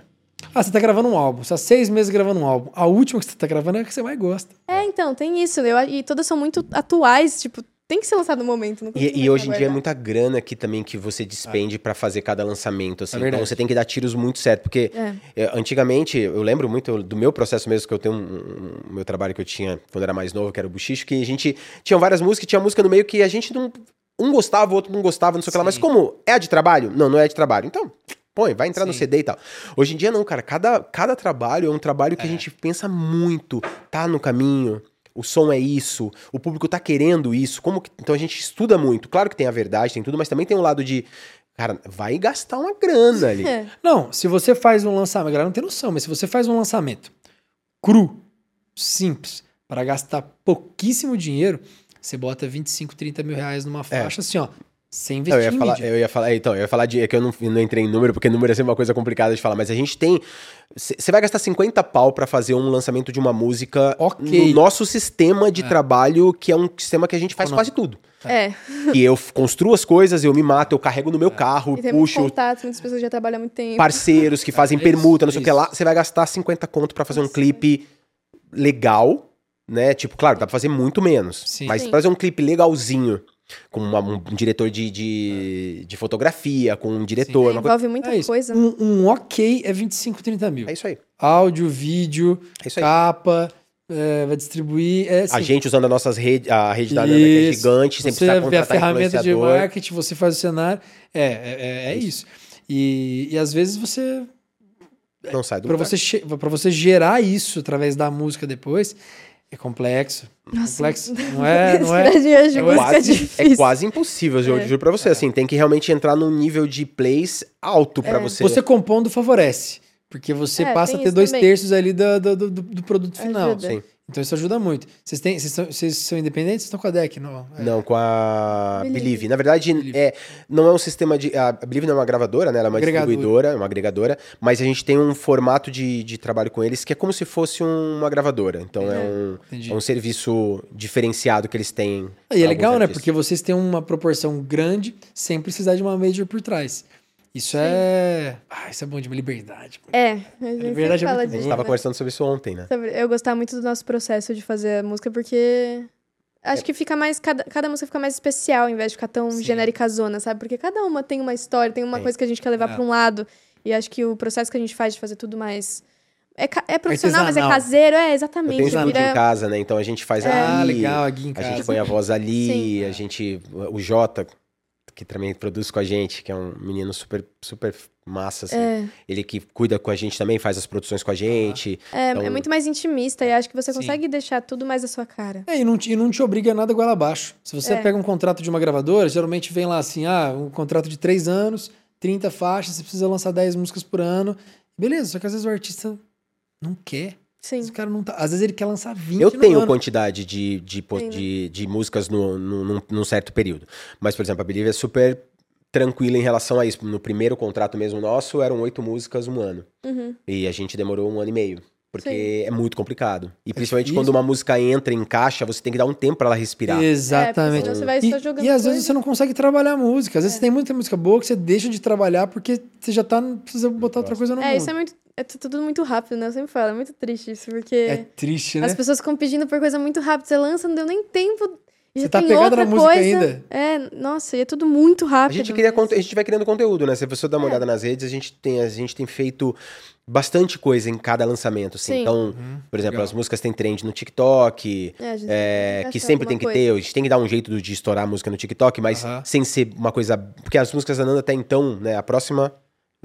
Ah, você tá gravando um álbum, você tá seis meses gravando um álbum. A última que você tá gravando é a que você mais gosta. É, então, tem isso. Eu, e todas são muito atuais, tipo, tem que ser lançado no momento. Não E, e hoje em dia é muita grana aqui também que você despende pra fazer cada lançamento, assim. É verdade. então você tem que dar tiros muito certo, porque É. é, antigamente, eu lembro muito do meu processo mesmo, que eu tenho um, um- meu trabalho que eu tinha quando era mais novo, que era o Buchicho, que a gente tinha várias músicas, tinha música no meio que a gente não. Um gostava, o outro não gostava, não sei o que lá. Mas como é a de trabalho? Não, não é a de trabalho. Então, põe, vai entrar no Sim. CD e tal. Hoje em dia não, cara. Cada, cada trabalho é um trabalho que a gente pensa muito, tá no caminho. O som é isso, o público tá querendo isso. Como que... Então a gente estuda muito. Claro que tem a verdade, tem tudo, mas também tem um lado de. Cara, vai gastar uma grana ali. É. Não, se você faz um lançamento, a galera não tem noção, mas se você faz um lançamento cru, simples, para gastar pouquíssimo dinheiro, você bota 25, 30 mil reais numa faixa assim, ó, sem É. Investir eu ia em falar, mídia. eu ia falar, então, eu ia falar de é que eu não, eu não entrei em número, porque número é sempre uma coisa complicada de falar, mas a gente tem. Você vai gastar 50 pau pra fazer um lançamento de uma música Ok. no nosso sistema de É. trabalho, que é um sistema que a gente faz quase tudo. É. E eu construo as coisas, eu me mato, eu carrego no meu carro, E tem puxo contatos, muitas pessoas já trabalham há muito tempo. parceiros que fazem É isso, permuta, não sei o que lá. Você vai gastar 50 conto pra fazer um clipe legal, né? Tipo, claro, dá pra fazer muito menos. Sim. Mas Sim. pra fazer um clipe legalzinho, com uma- um diretor de, de, de fotografia, com um diretor, É, coisa. envolve muita É isso. coisa. Um, um ok é 25, 30 mil. É isso aí. Áudio, vídeo, É isso aí. capa, é, vai distribuir. É, assim, a gente usando as nossas redes, a rede da Nanda, que é Isso. gigante, sem você precisar vê a contratar ferramenta de marketing, você faz o cenário. É, é, é- é isso. E, e às vezes você Não sai do lugar. você, che- pra você gerar isso através da música depois, é complexo. complexo. Não é, não é. Esse de hoje, é música quase, é difícil. quase impossível, eu É. juro pra você. Assim, tem que realmente entrar num nível de plays alto pra É. você. Você compondo favorece. Porque você É, passa a ter dois também. terços ali do, do, do, do produto final. Então isso ajuda muito. Vocês, têm, vocês, são, vocês são independentes? Vocês estão com a deck? Não. É. Não, com a Believe. Believe. Na verdade, é, não é um sistema de. A Believe não é uma gravadora, né? Ela é uma distribuidora, é uma agregadora, mas a gente tem um formato de, de trabalho com eles que é como se fosse um- uma gravadora. Então é, um, Entendi. é um serviço diferenciado que eles têm. E é legal, né? artistas. Porque vocês têm uma proporção grande sem precisar de uma major por trás. Isso é. Ah, isso é bom de uma liberdade. pô. É, a gente verdade, sempre é fala muito A disso. gente tava né? conversando sobre isso ontem, né? Sobre- Eu gostava muito do nosso processo de fazer a música, porque acho que fica mais. Cada, cada música fica mais especial, ao invés de ficar tão Sim. genericazona, sabe? Porque cada uma tem uma história, tem uma Tem. coisa que a gente quer levar É. pra um lado. E acho que o processo que a gente faz de fazer tudo mais. É, é profissional, mas é Artesanal. caseiro, é Eu exatamente. tenho estúdio vira- em casa, né? Então a gente faz Ah, ali. legal, aqui em A casa. gente põe a voz ali, Sim. a gente. O Jota, que também produz com a gente, que é um menino super, super massa, assim. É, Ele que cuida com a gente também, faz as produções com a gente. é, Então- é muito mais intimista e acho que você Sim. consegue deixar tudo mais a sua cara. É, e não, te, e não te obriga a nada goela abaixo. Se você É. pega um contrato de uma gravadora, geralmente vem lá assim: ah, um contrato de três anos, 30 faixas, você precisa lançar 10 músicas por ano. Beleza, só que às vezes o artista não quer. Sim. Esse cara não tá. Às vezes ele quer lançar 20 Eu no tenho ano. quantidade de, de, né? de, de músicas no, no, num, num certo período. Mas, por exemplo, a Believe é super tranquila em relação a isso. No primeiro contrato mesmo nosso, eram oito músicas um ano. Uhum. E a gente demorou um ano e meio. Porque Sim. é muito complicado. E principalmente difícil. quando uma música entra em caixa, você tem que dar um tempo pra ela respirar. Exatamente. É, porque senão você vai E, só jogando e às vezes coisa. É. você não consegue trabalhar a música. Às vezes tem muita música boa que você deixa de trabalhar porque você já tá. Precisa botar outra coisa no É, mundo. isso é muito. É tu- tudo muito rápido, né? Eu sempre falo, é muito triste isso, porque. É triste, né? As pessoas ficam pedindo por coisa muito rápida. Você lança, não deu nem tempo. E Você tá outra na música coisa. ainda. É, nossa, e é tudo muito A rápido. gente, cria, mas- conte- a gente vai criando conteúdo, né? Se você dá uma É. olhada nas redes, a gente, tem, a gente tem feito bastante coisa em cada lançamento. Assim. Sim. Então, Uhum, por exemplo, legal. as músicas têm trend no TikTok, É, a gente é, que sempre tem que alguma ter. coisa. A gente tem que dar um jeito de estourar a música no TikTok, mas Aham. sem ser uma coisa. Porque as músicas da Nanda até então, né? A próxima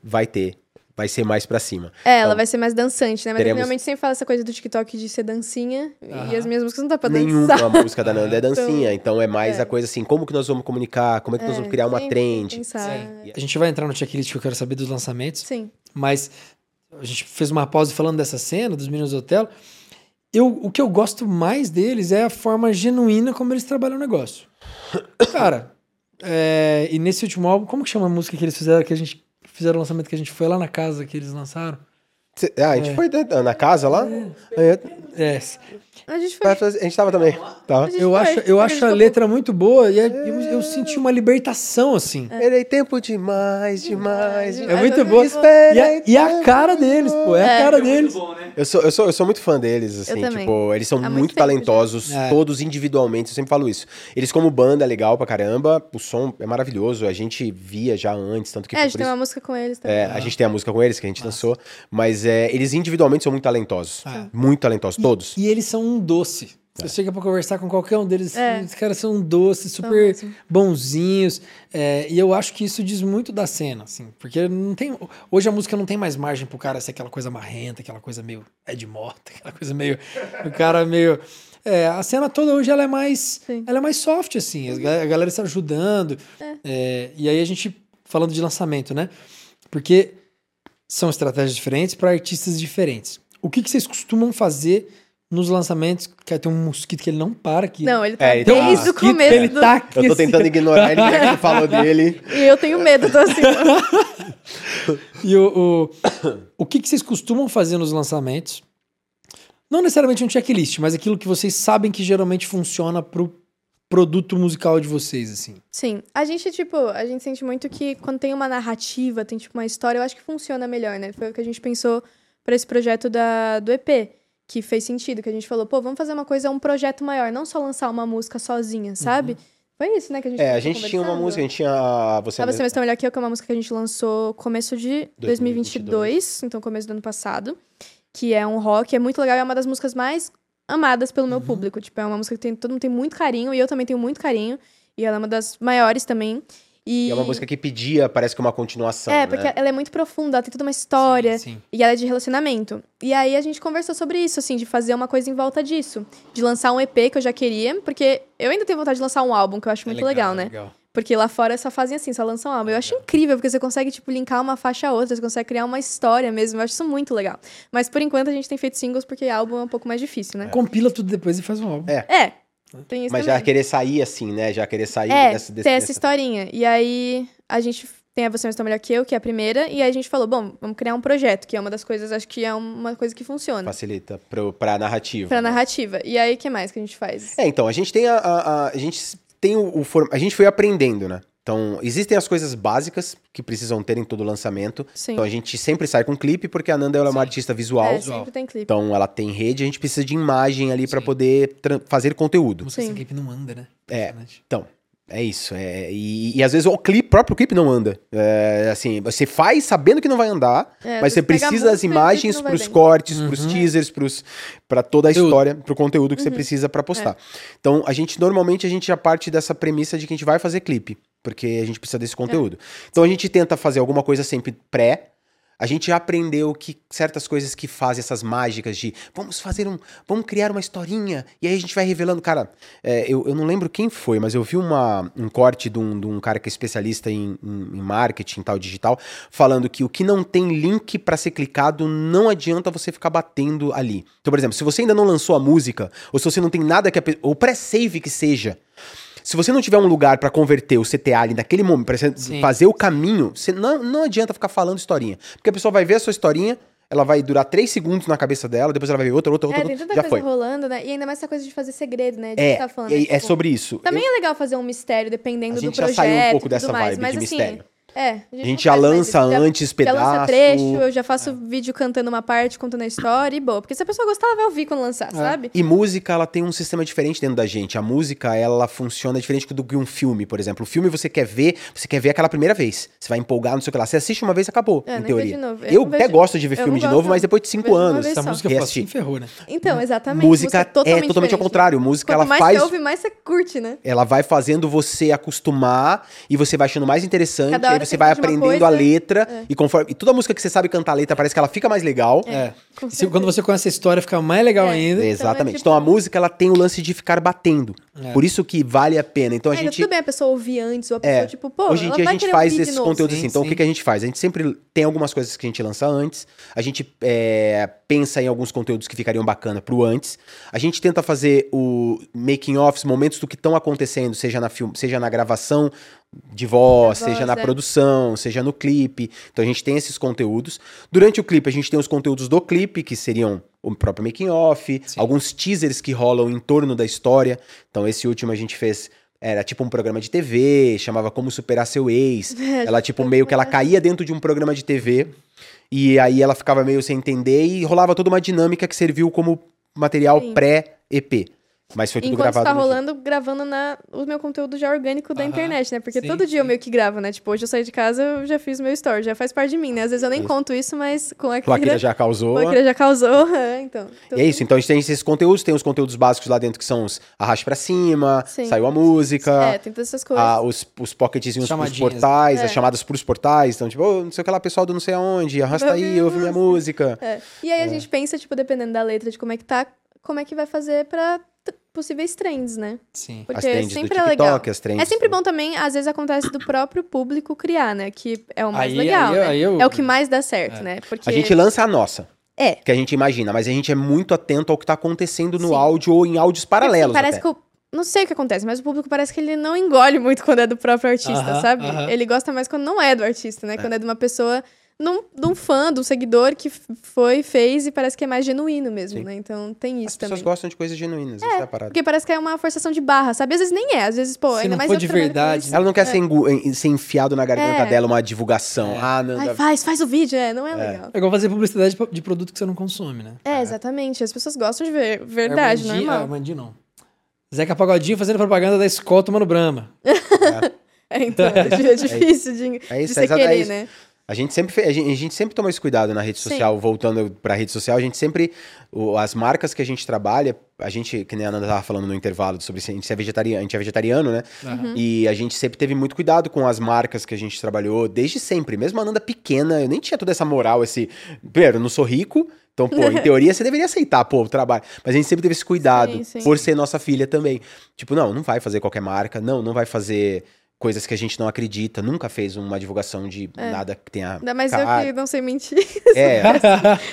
vai ter. Vai ser mais pra cima. É, ela Então, vai ser mais dançante, né? Mas teremos- realmente sempre fala essa coisa do TikTok de ser dancinha. E as minhas músicas não dá pra Nenhuma dançar. música da Nanda é dancinha. Então é mais é. a coisa assim, como que nós vamos comunicar, como é que nós vamos criar uma trend. É. A gente vai entrar no checklist que eu quero saber dos lançamentos. Sim. Mas a gente fez uma pausa falando dessa cena, dos meninos do hotel. Eu, o que eu gosto mais deles é a forma genuína como eles trabalham o negócio. Cara, é, e nesse último álbum, como que chama a música que eles fizeram, que a gente fizeram o lançamento que a gente foi lá na casa que eles lançaram? Cê- ah, a gente É. foi né, na casa lá. É, É, A gente foi. a gente tava também. Tava. A gente eu foi. acho, eu A acho a letra muito boa e é- eu, eu senti uma libertação, assim. Esperei tempo demais, demais. É demais. muito eu boa. E a, e a cara deles, pô, é a É. cara É muito deles. bom, né? Eu sou, eu, sou, eu sou muito fã deles, assim, tipo, eles são Há muito, muito tempo talentosos. É. todos individualmente, eu sempre falo isso. Eles como banda, é legal pra caramba, o som é maravilhoso, a gente via já antes, tanto que É, a gente tem isso- uma música com eles também. É, a gente tem a música com eles, que a gente lançou, mas é, eles individualmente são muito talentosos, Ah. muito talentosos, todos. E eles são um doce. Você chega pra conversar com qualquer um deles, É. os caras são um doce, São super bonzinhos. é, e eu acho que isso diz muito da cena, assim. Porque não tem. Hoje a música não tem mais margem pro cara ser aquela coisa marrenta, aquela coisa meio. É de morta, aquela coisa meio. o cara meio. É, a cena toda hoje ela é mais. Sim. Ela é mais soft, assim. A ga- a galera está ajudando. É, e aí a gente. Falando de lançamento, né? Porque são estratégias diferentes para artistas diferentes. O que, que vocês costumam fazer nos lançamentos? Que tem um mosquito que ele não para aqui. Não, ele tá É, ele tá- desde o Mosquito, começo. ele do- tá aqui. Eu tô assim. tentando ignorar ele, já que você falou dele. E eu tenho medo, tô assim. E o, o, o que, que vocês costumam fazer nos lançamentos? Não necessariamente um checklist, mas aquilo que vocês sabem que geralmente funciona pro produto musical de vocês, assim. Sim. A gente, tipo, a gente sente muito que quando tem uma narrativa, tem, tipo, uma história, eu acho que funciona melhor, né? Foi o que a gente pensou pra esse projeto da, do EP. Que fez sentido, que a gente falou, pô, vamos fazer uma coisa, um projeto maior, não só lançar uma música sozinha, sabe? Foi isso, né, que a gente É, a gente tinha uma música, a gente tinha Você, Ah, Você Mesmo- Mesmo Tá Melhor Que Eu, que é uma música que a gente lançou começo de 2022, então começo do ano passado, que é um rock, é muito legal, é uma das músicas mais amadas pelo meu público, tipo, é uma música que tem, todo mundo tem muito carinho, e eu também tenho muito carinho, e ela é uma das maiores também, E E é uma música que pedia, parece que uma continuação. É, né? porque ela é muito profunda, ela tem toda uma história. Sim, sim. E ela é de relacionamento. E aí a gente conversou sobre isso, assim, de fazer uma coisa em volta disso. De lançar um EP que eu já queria, porque eu ainda tenho vontade de lançar um álbum, que eu acho É muito legal, né? Porque lá fora só fazem assim, só lançam álbum. Eu acho incrível, porque você consegue, tipo, linkar uma faixa a outra, você consegue criar uma história mesmo. Eu acho isso muito legal. Mas por enquanto a gente tem feito singles, porque álbum é um pouco mais difícil, né? Compila tudo depois e faz um álbum. É. É. Tem isso Mas também. já querer sair assim, né? Já querer sair É, desse, desse, tem essa dessa- historinha. E aí a gente tem a Você Está Melhor Que Eu, que é a primeira, e aí a gente falou, bom, vamos criar um projeto, que é uma das coisas, acho que é uma coisa que funciona. Facilita pro, pra narrativa. Pra né? narrativa. E aí, o que mais que a gente faz? É, então, a gente tem a. a, a- a gente tem o, o form- A gente foi aprendendo, né? Então, existem as coisas básicas que precisam ter em todo lançamento. Sim. Então, a gente sempre sai com clipe, porque a Nanda ela é uma Sim. artista visual. é, visual. sempre tem clipe. Então, ela tem rede, a gente precisa de imagem ali pra Sim. poder fazer conteúdo. Música Sim. sem clipe não anda, né? É. Então, é isso. É, e, e às vezes o clipe, próprio clipe não anda. É, assim, você faz sabendo que não vai andar, É, mas você precisa das o imagens pros bem. cortes, pros Uhum. teasers, pros, pra toda a história, pro conteúdo que Uhum. você precisa pra É. postar. Então, a gente, normalmente, a gente já parte dessa premissa de que a gente vai fazer clipe, porque a gente precisa É. desse conteúdo. Então, a gente tenta fazer alguma coisa sempre pré, a gente já aprendeu que certas coisas que fazem essas mágicas de vamos fazer um. Vamos criar uma historinha. E aí a gente vai revelando. Cara, é, eu, eu não lembro quem foi, mas eu vi uma, um corte de um, de um cara que é especialista em, em, em marketing e tal, digital, falando que o que não tem link pra ser clicado não adianta você ficar batendo ali. Então, por exemplo, se você ainda não lançou a música, ou se você não tem nada que. a Ou pré-save que seja. Se você não tiver um lugar pra converter o CTA ali naquele momento, pra Sim. fazer o caminho, você não, não adianta ficar falando historinha. Porque a pessoa vai ver a sua historinha, ela vai durar três segundos na cabeça dela, depois ela vai ver outra, outra, outra, É, tem outra tanta já coisa foi. rolando, né? E ainda mais essa coisa de fazer segredo, né? De É, tá falando, é, é Tipo, sobre isso. Também é legal fazer um mistério, dependendo A gente do já projeto. saiu um pouco dessa mais, vibe mas, de assim, mistério. É, a gente já lança. Já- antes Já pedaço. lança trecho, eu já faço vídeo cantando uma parte, contando a história e boa. Porque se a pessoa gostar, ela vai ouvir quando lançar, sabe? E música, ela tem um sistema diferente dentro da gente. A música, ela funciona diferente do que um filme, por exemplo. O filme você quer ver, você quer ver aquela primeira vez. Você vai empolgar, não sei o que lá. Você assiste uma vez, acabou, É, em teoria. Eu Eu, até vejo- gosto de ver eu filme de novo, mas depois de cinco anos. Essa música assim, ferrou, né? Então, exatamente. Música, música é totalmente ao contrário. Música, Quanto ela mais faz... você ouve, mais você curte, né? ela vai fazendo você acostumar e você vai achando mais interessante, Cada aí hora você você vai aprendendo coisa, a letra e conforme e toda música que você sabe cantar a letra parece que ela fica mais legal. É. Se- quando você conhece a história, fica mais legal É. ainda. Exatamente. tipo- Então a música ela tem o lance de ficar batendo. É. Por isso que vale a pena. Então a É, gente tudo bem a pessoa ouvir antes, ou a pessoa, É. tipo, pô, Hoje em ela dia a gente faz esses conteúdos Sim, assim. Então sim. o que, que a gente faz? A gente sempre tem algumas coisas que a gente lança antes. A gente é, pensa em alguns conteúdos que ficariam bacana pro antes. A gente tenta fazer o making offs, momentos do que estão acontecendo, seja na filme, seja na gravação de voz, voz, seja na é. produção, seja no clipe. Então a gente tem esses conteúdos. Durante o clipe a gente tem os conteúdos do clipe, que seriam o próprio making off, Sim. alguns teasers que rolam em torno da história. Então esse último a gente fez era tipo um programa de TV, chamava Como Superar Seu Ex. É, ela, tipo, meio que ela caía dentro de um programa de TV. E aí ela ficava meio sem entender e rolava toda uma dinâmica que serviu como material pré-EP. Mas foi tudo Enquanto gravado. tá no dia. rolando, gravando na, o meu conteúdo já orgânico da Aham. internet, né? Porque Sim, todo dia eu meio que gravo, né? Tipo, hoje eu saí de casa, eu já fiz meu story, já faz parte de mim, né? Às vezes eu nem Isso. conto isso, mas com a Akira, já causou. Akira já causou, é, então. E é isso, então a gente tem esses conteúdos, tem os conteúdos básicos lá dentro que são os arraste pra cima, Sim. saiu a música, É, tem todas essas coisas. a- os, os pocketzinhos pros portais, É. as chamadas pros portais, então tipo, ô, não sei o que lá, pessoal do não sei aonde, arrasta aí, ouve minha música. É. E aí a gente pensa, tipo, dependendo da letra, de como é que tá, como é que vai fazer pra possíveis trends, né? Sim. Porque as trends sempre do é TikTok, legal. as trends... É sempre bom também, às vezes acontece do próprio público criar, né? Que é o mais Aí- legal, aí- né? aí eu- É o que mais dá certo, É. né? Porque A gente lança a nossa, é. que a gente imagina, mas a gente é muito atento ao que tá acontecendo no Sim. áudio ou em áudios Porque, assim, paralelos parece até. que o... Não sei o que acontece, mas o público parece que ele não engole muito quando é do próprio artista, Aham, sabe? aham. Ele gosta mais quando não é do artista, né? Quando é de uma pessoa, num, de um fã, de um seguidor que foi, fez e parece que é mais genuíno mesmo, Sim. né? Então tem isso As pessoas também. gostam de coisas genuínas, essa é a parada. Porque parece que é uma forçação de barra, sabe? Às vezes nem é, às vezes, pô, Se ainda não mais for eu de verdade. Ela não quer ser, engu- en- ser enfiado na garganta É. dela uma divulgação. É. Ah, não. Ai, faz, faz o vídeo, é, não é, É. legal. É igual fazer publicidade de produto que você não consome, né? É, exatamente. As pessoas gostam de ver. Verdade, Armandinho, normal. Armandinho não. Zeca Pagodinho fazendo propaganda da escola tomando brama. É, então, é difícil de, É isso, de é você é querer, isso. né? A gente sempre a gente, a gente sempre toma esse cuidado na rede Sim. social, voltando pra rede social, a gente sempre o- as marcas que a gente trabalha, a gente, que nem a Nanda tava falando no intervalo sobre se a gente é vegetariano, a gente é vegetariano, né? Uhum. E a gente sempre teve muito cuidado com as marcas que a gente trabalhou desde sempre, mesmo a Nanda pequena, eu nem tinha toda essa moral, esse, primeiro, eu não sou rico, então, pô, em teoria você deveria aceitar, pô, o trabalho. Mas a gente sempre teve esse cuidado, Sim, sim. por ser nossa filha também. Tipo, não, não vai fazer qualquer marca, não, não vai fazer coisas que a gente não acredita, nunca fez uma divulgação de nada que tenha Ainda mais eu cara. que não sei mentir. É,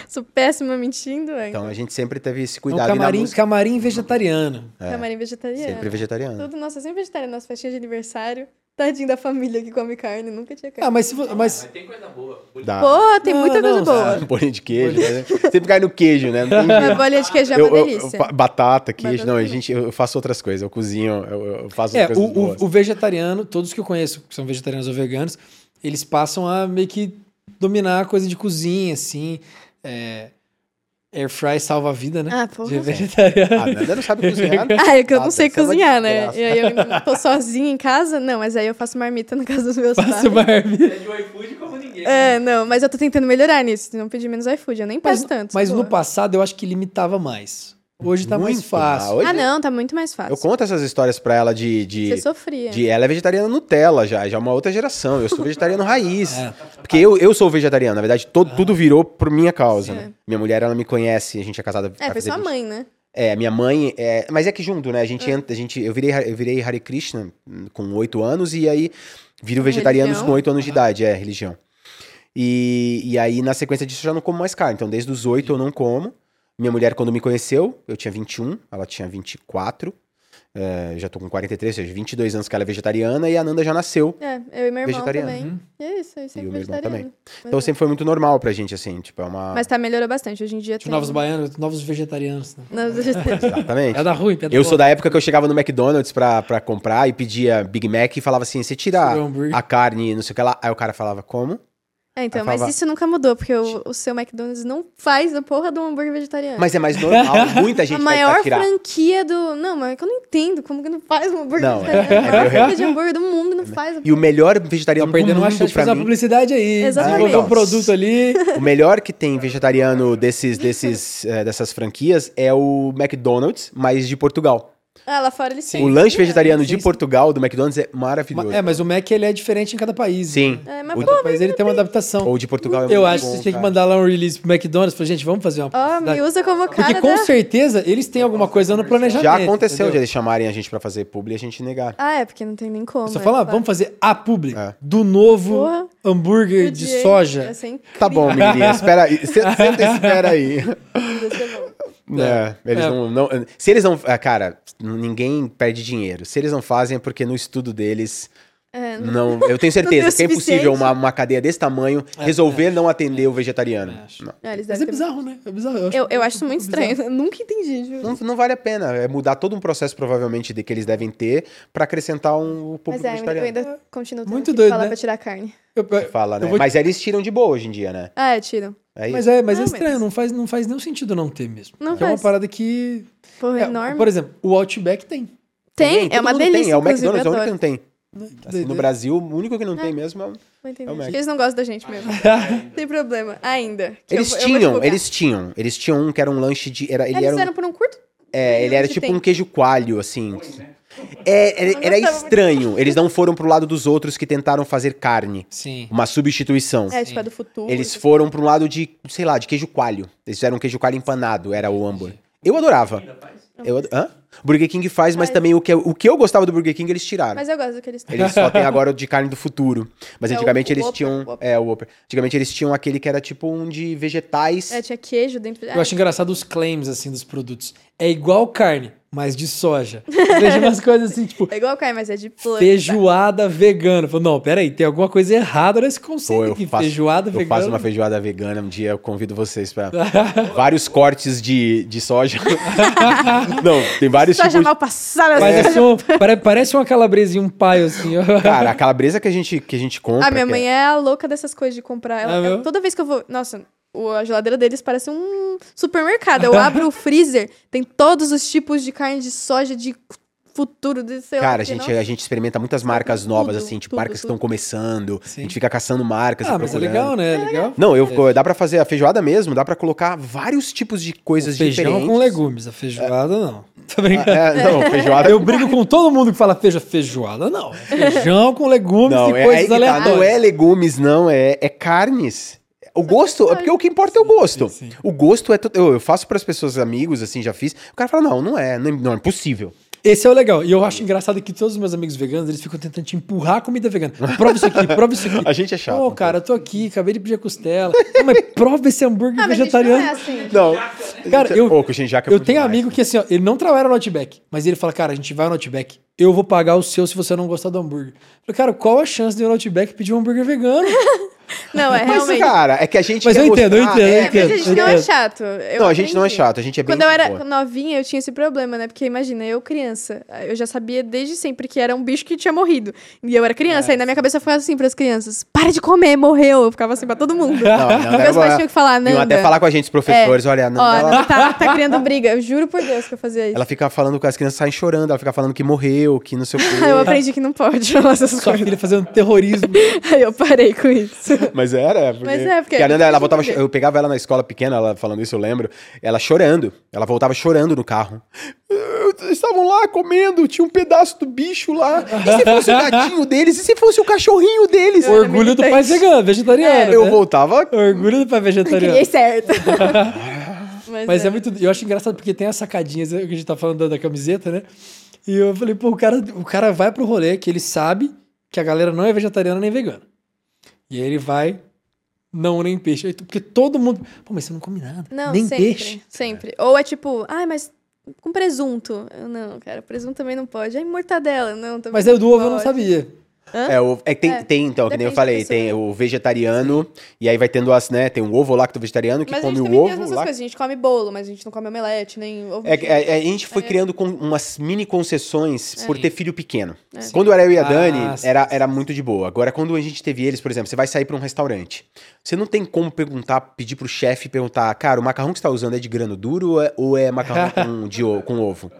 Sou péssima mentindo. é. então a gente sempre teve esse Um cuidado. e na camarim, música, camarim vegetariano. Camarim vegetariano. sempre vegetariano. Tudo, nossa, sempre vegetariano nas festinhas de aniversário. Tadinho da família que come carne, nunca tinha carne. Ah, mas se vo- mas tem coisa boa. Dá. Pô, tem Não, muita coisa não, boa. Um bolinho de queijo, né? Sempre cai no queijo, né? Não tem jeito. bolinha de queijo é Eu- uma eu- delícia. eu fa- batata, queijo. Batata não, a também. gente, eu faço outras coisas. Eu cozinho, eu, eu faço é, coisas o, boas. o, o vegetariano, todos que eu conheço que são vegetarianos ou veganos, eles passam a meio que dominar a coisa de cozinha, assim. É, air fry salva a vida, né? Ah, De porra. vegetariano. A Nanda não sabe cozinhar. Ah, é que eu não sei é cozinhar, né? E aí eu tô sozinha em casa. Não, mas aí eu faço marmita na casa dos meus Faço pais. marmita. É de um iFood como ninguém. né? É, não, mas eu tô tentando melhorar nisso. Não pedir menos iFood. Eu nem Mas, peço tanto. mas pô. no passado eu acho que limitava mais. Hoje tá mais Muito. fácil. Ah, hoje Ah, não, tá muito mais fácil. Eu conto essas histórias pra ela de. de... Você sofria. de- ela é vegetariana Nutella já, já é uma outra geração. Eu sou vegetariano raiz. É. Porque eu, eu sou vegetariano, na verdade, todo, tudo virou por minha causa. né? Minha mulher, ela me conhece, a gente é casada. É, foi sua 20 mãe, né? É, minha mãe. É, mas é que junto, né? A gente entra. A gente, eu, virei, eu virei Hare Krishna com oito anos e aí viro vegetarianos Religião? com oito anos de idade, é, religião. E, e aí, na sequência disso, eu já não como mais carne. Então, desde os oito eu não como. Minha mulher, quando me conheceu, eu tinha 21, ela tinha 24. É, já tô com 43, ou seja, 22 anos que ela é vegetariana e a Nanda já nasceu. É, eu e meu irmão Vegetariano. também. E é isso, eu sempre o meu irmão vegetariano. Mas, Então é. sempre foi muito normal pra gente, assim, tipo, é uma. Mas tá, melhorou bastante. Hoje em dia Tipo, tem... novos baianos, novos vegetarianos. Né? Não, vegetariano. Exatamente. É da ruim, é da Eu boa. sou da época que eu chegava no McDonald's pra, pra comprar e pedia Big Mac e falava assim: você tira hambúrguer. a carne, não sei o que lá. Aí o cara falava, como? É, então, mas falava- isso nunca mudou, porque o, o seu McDonald's não faz a porra do hambúrguer vegetariano. Mas é mais normal. Muita a gente pede maior tirar. franquia do. Não, mas é que eu não entendo como que não faz um hambúrguer Não, vegetariano. é- A maior franquia de hambúrguer do mundo não faz. E o melhor vegetariano do perdendo uma mundo chance de pra fazer uma mim. publicidade aí. Exatamente. Desenvolver um produto ali. O melhor que tem vegetariano desses, desses, eh, dessas franquias é o McDonald's, mas de Portugal. Ah, lá fora eles têm. O lanche vegetariano sim, de. Portugal, do McDonald's, é maravilhoso. É, mas o Mac ele é diferente em cada país. Sim. É, mas O- pô, Cada país ele tem uma adaptação. Ou de Portugal é Eu muito acho que bom, vocês têm que mandar lá um release pro McDonald's. Falar, gente, vamos fazer uma Ó, publicidade. me usa como cara Porque com da... certeza eles têm alguma coisa no planejamento. Já aconteceu de entendeu? eles chamarem a gente pra fazer publi e a gente negar. Ah, é, porque não tem nem como. Só é, falar, claro. vamos fazer a publi É. do novo Porra. hambúrguer de soja. incrível, Tá bom, menininha, espera aí. Senta senta e espera aí. Bom. É, eles É. Não, não- Se eles não. ah, Cara, ninguém perde dinheiro. Se eles não fazem é porque no estudo deles. É, não- Não, eu tenho certeza que é impossível uma, uma cadeia desse tamanho resolver não atender o vegetariano. É. Não. Mas é bizarro, né? É bizarro. Eu acho, Eu, eu acho isso muito bizarro. estranho. Eu nunca entendi. Não, não vale a pena. É mudar todo um processo, provavelmente, de que eles devem ter pra acrescentar um público Mas é, eu vegetariano. ainda continuo tendo Muito que doido, falar né? pra tirar carne. Eu- eu- Fala, né? eu vou- Mas eles tiram de boa hoje em dia, né? Ah, é, tiram. É isso. Mas é, mas é Não, estranho, mas- não, faz, não faz nenhum sentido não ter mesmo. Não É uma faz. parada que. Porra, é, enorme. Por exemplo, o Outback tem. Tem, todo é uma delícia, Tem. É o McDonald's, é o eu único que não tem. Assim, no Brasil, o único que não tem É. mesmo é o... É o Mac. Eles não gostam da gente mesmo. Tem problema, ainda. Eles eu eu tinham, divulgar. eles tinham. Eles tinham um que era um lanche de. Era, ele Eles era um- fizeram por um curto? É, ele era tipo tem? um queijo coalho, assim. É, era, estranho. Eles não foram pro lado dos outros que tentaram fazer carne. Sim. Uma substituição. É, tipo, é do futuro. Eles foram pro lado de, sei lá, de queijo coalho. Eles fizeram um queijo coalho empanado, era o hambúrguer. Eu adorava. Eu, ad- hã? Burger King faz, mas também o que, eu- o que eu gostava do Burger King eles tiraram. Mas eu gosto do que eles têm. Eles só tem agora o de carne do futuro. Mas É o- antigamente o eles Whopper, tinham. Whopper. É, o Whopper. Antigamente eles tinham aquele que era tipo um de vegetais. É, tinha queijo dentro. Eu acho engraçado os claims, assim, dos produtos. É igual carne, mas de soja. Eu Vejo umas coisas assim, tipo, É igual carne, mas é de planta. feijoada vegana. Falo, não, peraí, tem alguma coisa errada nesse conceito Pô, eu aqui. faço, feijoada eu vegana. faço uma feijoada vegana um dia, eu convido vocês pra vários cortes de, de soja. Não, tem vários Soja tipos. mal passada. Parece, um, pare- parece uma calabresa e um paio, assim. ó. Cara, a calabresa que a gente, que a gente compra. A minha mãe é a louca dessas coisas de comprar. Ela- É ela- toda vez que eu vou. Nossa, o- a geladeira deles parece um supermercado. Eu abro o freezer, tem todos os tipos de carne de soja, de futuro de sei. Cara, a gente, não? a gente experimenta muitas marcas tudo, novas, assim, tipo, tudo, marcas que estão tudo. começando. A Sim. gente fica caçando marcas. Ah, e mas é legal, né? É legal. Não, eu, dá pra fazer a feijoada mesmo, dá pra colocar vários tipos de coisas Feijão diferentes. com legumes, a feijoada não. Tô brincando. É, não, feijoada Eu brigo com todo mundo que fala feija, feijoada, não. É Feijão com legumes Não, e é, coisas aí que tá, aleatórias. não é legumes, não, é, é carnes. O gosto, é porque o que importa é o gosto. sim, sim. O gosto é. Eu, eu faço para as pessoas, amigos, assim, já fiz. O cara fala: não, não é, não é, não é possível. Esse é o legal. E eu acho engraçado que todos os meus amigos veganos, eles ficam tentando te empurrar a comida vegana. Prova isso aqui, prova isso aqui. A gente é chato. Pô, cara, eu tô aqui, acabei de pedir a costela. Não, mas prova esse hambúrguer Ah, mas a gente não vegetariano. é assim. Não. Cara, eu, é eu tenho demais, amigo que assim, ó, ele não trabalha no Outback, mas ele fala, cara, a gente vai no Outback, eu vou pagar o seu se você não gostar do hambúrguer. Eu falei, cara, qual a chance de ir no Outback pedir um hambúrguer vegano? Não, é Mas, realmente. cara, é que a gente. Mas quer eu entendo, eu entendo, eu é, É, porque a entendo, gente não é entendo. chato. Eu Não, a gente não é chato, a gente é bem. Quando eu era boa. novinha, eu tinha esse problema, né? Porque imagina, eu criança, eu já sabia desde sempre que era um bicho que tinha morrido. E eu era criança, É. aí na minha cabeça foi assim pras crianças: para de comer, morreu. Eu ficava assim pra todo mundo. Não, não, Meus pais tinham que falar, Nanda. até falar com a gente, os professores, olha, não, Ó, ela, tá, tá criando briga. Eu juro por Deus que eu fazia isso. ela fica falando que as crianças saem chorando, ela fica falando que morreu, que não sei o quê. Eu aprendi que não pode falar essas Sua coisas. filha fazendo terrorismo. Aí eu parei com isso. Mas era, porque, Mas é, porque a Nanda, ela voltava, eu pegava ela na escola pequena, ela falando isso, eu lembro, ela chorando, ela voltava chorando no carro. Eles estavam lá comendo, tinha um pedaço do bicho lá. E se fosse o gatinho deles? E se fosse o cachorrinho deles? Eu era Orgulho do pai vegano, vegetariano. Eu né? voltava. Orgulho do pai vegetariano. Criei certo. Mas, Mas é muito. Eu acho engraçado porque tem as sacadinhas, é o que a gente tá falando da, da camiseta, né? E eu falei, pô, o cara, o cara vai pro rolê que ele sabe que a galera não é vegetariana nem vegana. E aí ele vai, não nem peixe. Aí Porque todo mundo. Pô, mas você não come nada. Não, nem sempre. peixe. Sempre. Ou é tipo, ai, mas com presunto. Eu, não, cara, presunto também não pode. Ai, mortadela. Não, também Mas aí o do ovo eu não pode. É, o, é, tem, É, tem, então, que nem eu falei, tem o vegetariano, e aí vai tendo as, né? Tem o ovo lacto vegetariano que Mas a come gente o também tem as ovo. lá- coisas. A gente come bolo, mas a gente não come omelete, nem ovo. É, de- que a, gente foi É. criando com umas mini concessões por ter filho pequeno. É. Quando era eu e a Ah, Dani, sim, era, era muito de boa. Agora, quando a gente teve eles, por exemplo, você vai sair pra um restaurante. Você não tem como perguntar, pedir pro chefe perguntar, cara, o macarrão que você tá usando é de grano duro ou é, ou é macarrão com, de, com ovo?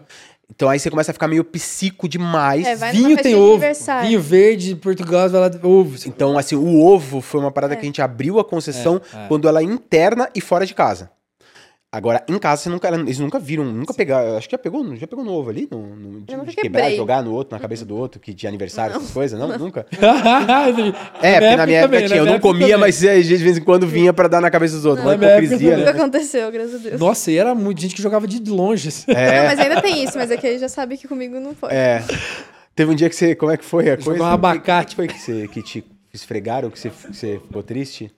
Então aí você começa a ficar meio psico demais. É, Vinho tem de ovo. aniversário. Vinho verde, Portugal, vai lá, ovo. Então, assim, o ovo foi uma parada que a gente abriu a concessão É, é. quando ela é interna e fora de casa. Agora, em casa, você nunca, eles nunca viram, nunca pegaram. Acho que já pegou, já pegou no ovo ali? No, no- de, nunca de quebrar, jogar no outro, na cabeça do outro, que de aniversário, essas coisas? Não, nunca. é, porque na minha época tinha, eu não comia, mas é, de vez em quando vinha pra dar na cabeça dos outros. Na Uma época hipocrisia, Nunca né? aconteceu, graças a Deus. Nossa, e era muito gente que jogava de longe. É. Não, mas ainda tem isso, mas é que ele já sabe que comigo não pode. É. Teve um dia que você. Como é que foi a Jogou coisa? um abacate. Que, que foi que, você, que te esfregaram, que você, que você ficou triste?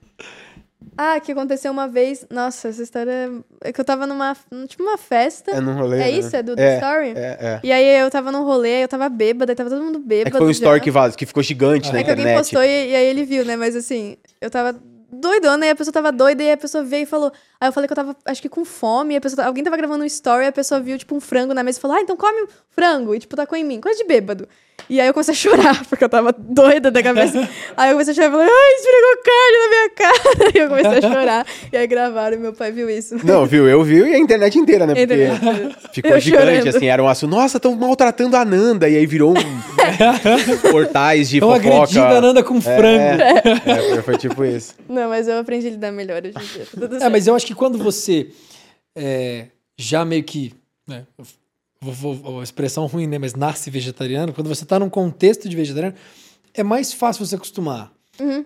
Ah, que aconteceu uma vez. Nossa, essa história. É que eu tava numa. Tipo, uma festa. É num rolê. É né? isso? É do é, The Story? É, é. E aí eu tava num rolê, eu tava bêbada, tava todo mundo É bêbado. que foi um já. story que, vaz- que ficou gigante na É que alguém internet. postou e, e aí ele viu, né? Mas assim, eu tava doidona e a pessoa tava doida e a pessoa veio e falou. Aí eu falei que eu tava, acho que com fome, a pessoa, alguém tava gravando um story e a pessoa viu, tipo, um frango na mesa e falou: Ah, então come o frango. E, tipo, tacou em mim, coisa de bêbado. E aí eu comecei a chorar, porque eu tava doida da cabeça. aí eu comecei a chorar e falei: Ai, esfregou carne na minha cara. E eu comecei a chorar. e aí gravaram e meu pai viu isso. Não, viu? Eu vi e a internet inteira, né? Porque Internet. ficou Eu gigante, chorando. assim. Era um assunto. Nossa, estão maltratando a Nanda. E aí virou um portais de Estão fofoca. agredindo a Nanda com frango. É, foi, foi tipo isso. Não, mas eu aprendi a lidar melhor hoje em dia. tá É, mas eu acho que quando você é, já meio que. Né, vou, vou- vou- expressão ruim, né? Mas nasce vegetariano, quando você tá num contexto de vegetariano, é mais fácil você acostumar.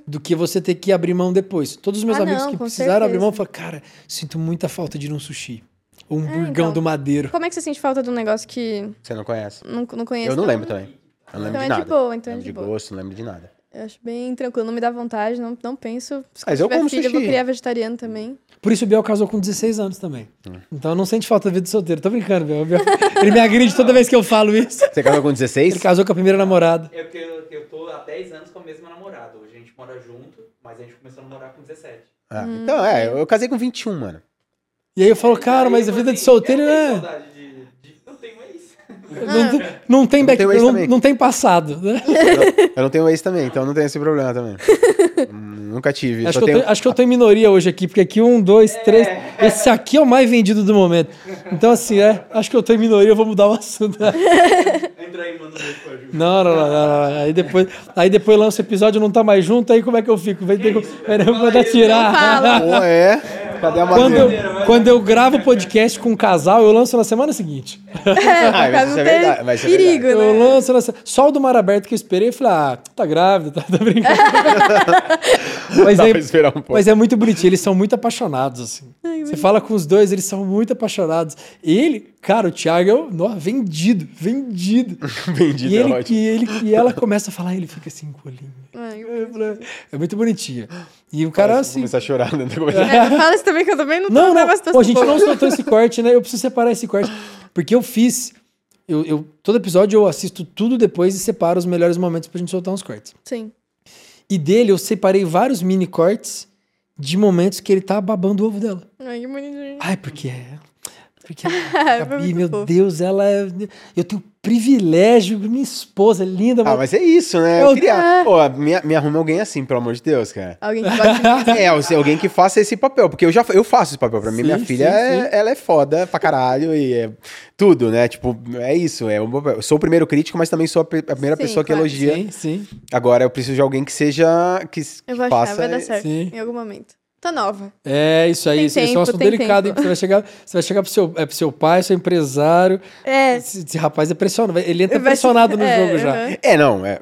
Do que você ter que abrir mão depois. Todos os meus Ah, amigos não, que precisaram abrir certeza. mão falaram, cara, sinto muita falta de ir num sushi. Ou um burgão então. do madeiro. Como é que você sente falta de um negócio que Você não conhece? não, não conheço? Eu não lembro também. Eu não lembro Então de é nada. de boa, então é Não lembro de de boa. gosto, não lembro de nada. Eu acho bem tranquilo, não me dá vontade, não, não penso. Se Mas eu eu tiver como filho, eu vou sushi. criar vegetariano também. Por isso o Biel casou com 16 anos também. Hum. Então não sente falta da vida de solteiro. Tô brincando, Biel. Biel- Ele me agride toda vez que eu falo isso. Você casou com 16? Ele casou com a primeira namorada. É porque eu, eu tô há 10 anos com a mesma namorada. Hoje a gente mora junto, mas a gente começou a namorar com 17. Ah, Hum, então, é, eu casei com 21, mano. E aí eu falo, cara, mas a vida de solteiro eu tenho é. saudade de, de... Eu tenho ex. Não, tem- não tem back, não, não tem passado, né? Eu, eu não tenho ex também, então não tenho esse problema também. Hum, Nunca tive. Acho só que, eu tenho... tô, acho que eu tô em minoria hoje aqui, porque aqui um, dois, três. Esse aqui é o mais vendido do momento. Então, assim, é. Acho que eu tô em minoria, eu vou mudar o assunto. entra aí, manda um. Não, não, não, não, não. Aí depois, aí depois lança o episódio, não tá mais junto, aí como é que eu fico? Vai ter que vai ter que mandar tirar. Pô, é. Cadê a Quando eu, quando eu gravo podcast com um casal, eu lanço na semana seguinte. É, Ah, mas pra isso é verdade, mas isso é perigo, Eu né? lanço na Só o do Mar Aberto que eu esperei, eu falei, ah, tá grávida, tá, tá brincando. mas, Dá é, pra esperar um pouco. mas é muito bonitinho, eles são muito apaixonados, assim. Você fala com os dois, eles são muito apaixonados. Ele, cara, o Thiago é o- vendido, vendido. Vendido e, é ele, ótimo. e, ele, e ela começa a falar, ele fica assim, encolhinho. Ai, É muito bonitinho. E o cara, Vou assim. começar a chorar, né? É, fala isso também que eu também não tô Não, não. situação Pô, a gente não soltou esse corte, né? Eu preciso separar esse corte. Porque eu fiz. Eu, eu- todo episódio eu assisto tudo depois e separo os melhores momentos pra gente soltar uns cortes. Sim. E dele eu separei vários mini cortes de momentos que ele tá babando o ovo dela. Ai, que bonitinho. Ai, porque é. Porque a Gabi, muito meu fofo. Deus, ela é. Eu tenho privilégio, minha esposa é linda, Ah, mas é isso, né? Eu Eu- queria. Pô, me, me arruma alguém assim, pelo amor de Deus, cara. Alguém que de É, alguém que faça esse papel, porque eu já eu faço esse papel. Pra mim, Sim, minha sim, filha, é- sim. ela é foda pra caralho e é tudo, né? Tipo, é isso. É um papel. Eu sou o primeiro crítico, mas também sou a, primeira Sim, pessoa que claro. elogia. Sim, sim. Agora eu preciso de alguém que seja. que, Eu que vou achar, faça. vai dar certo Sim. em algum momento. Tô nova. É isso aí. Tem Isso, isso é um tempo, assunto tem delicado, hein? tempo. Você vai chegar, você vai chegar pro seu, é, pro seu pai, seu empresário. É. Esse, esse rapaz é pressionado. Ele entra vai- pressionado no é, jogo já. É, não, é.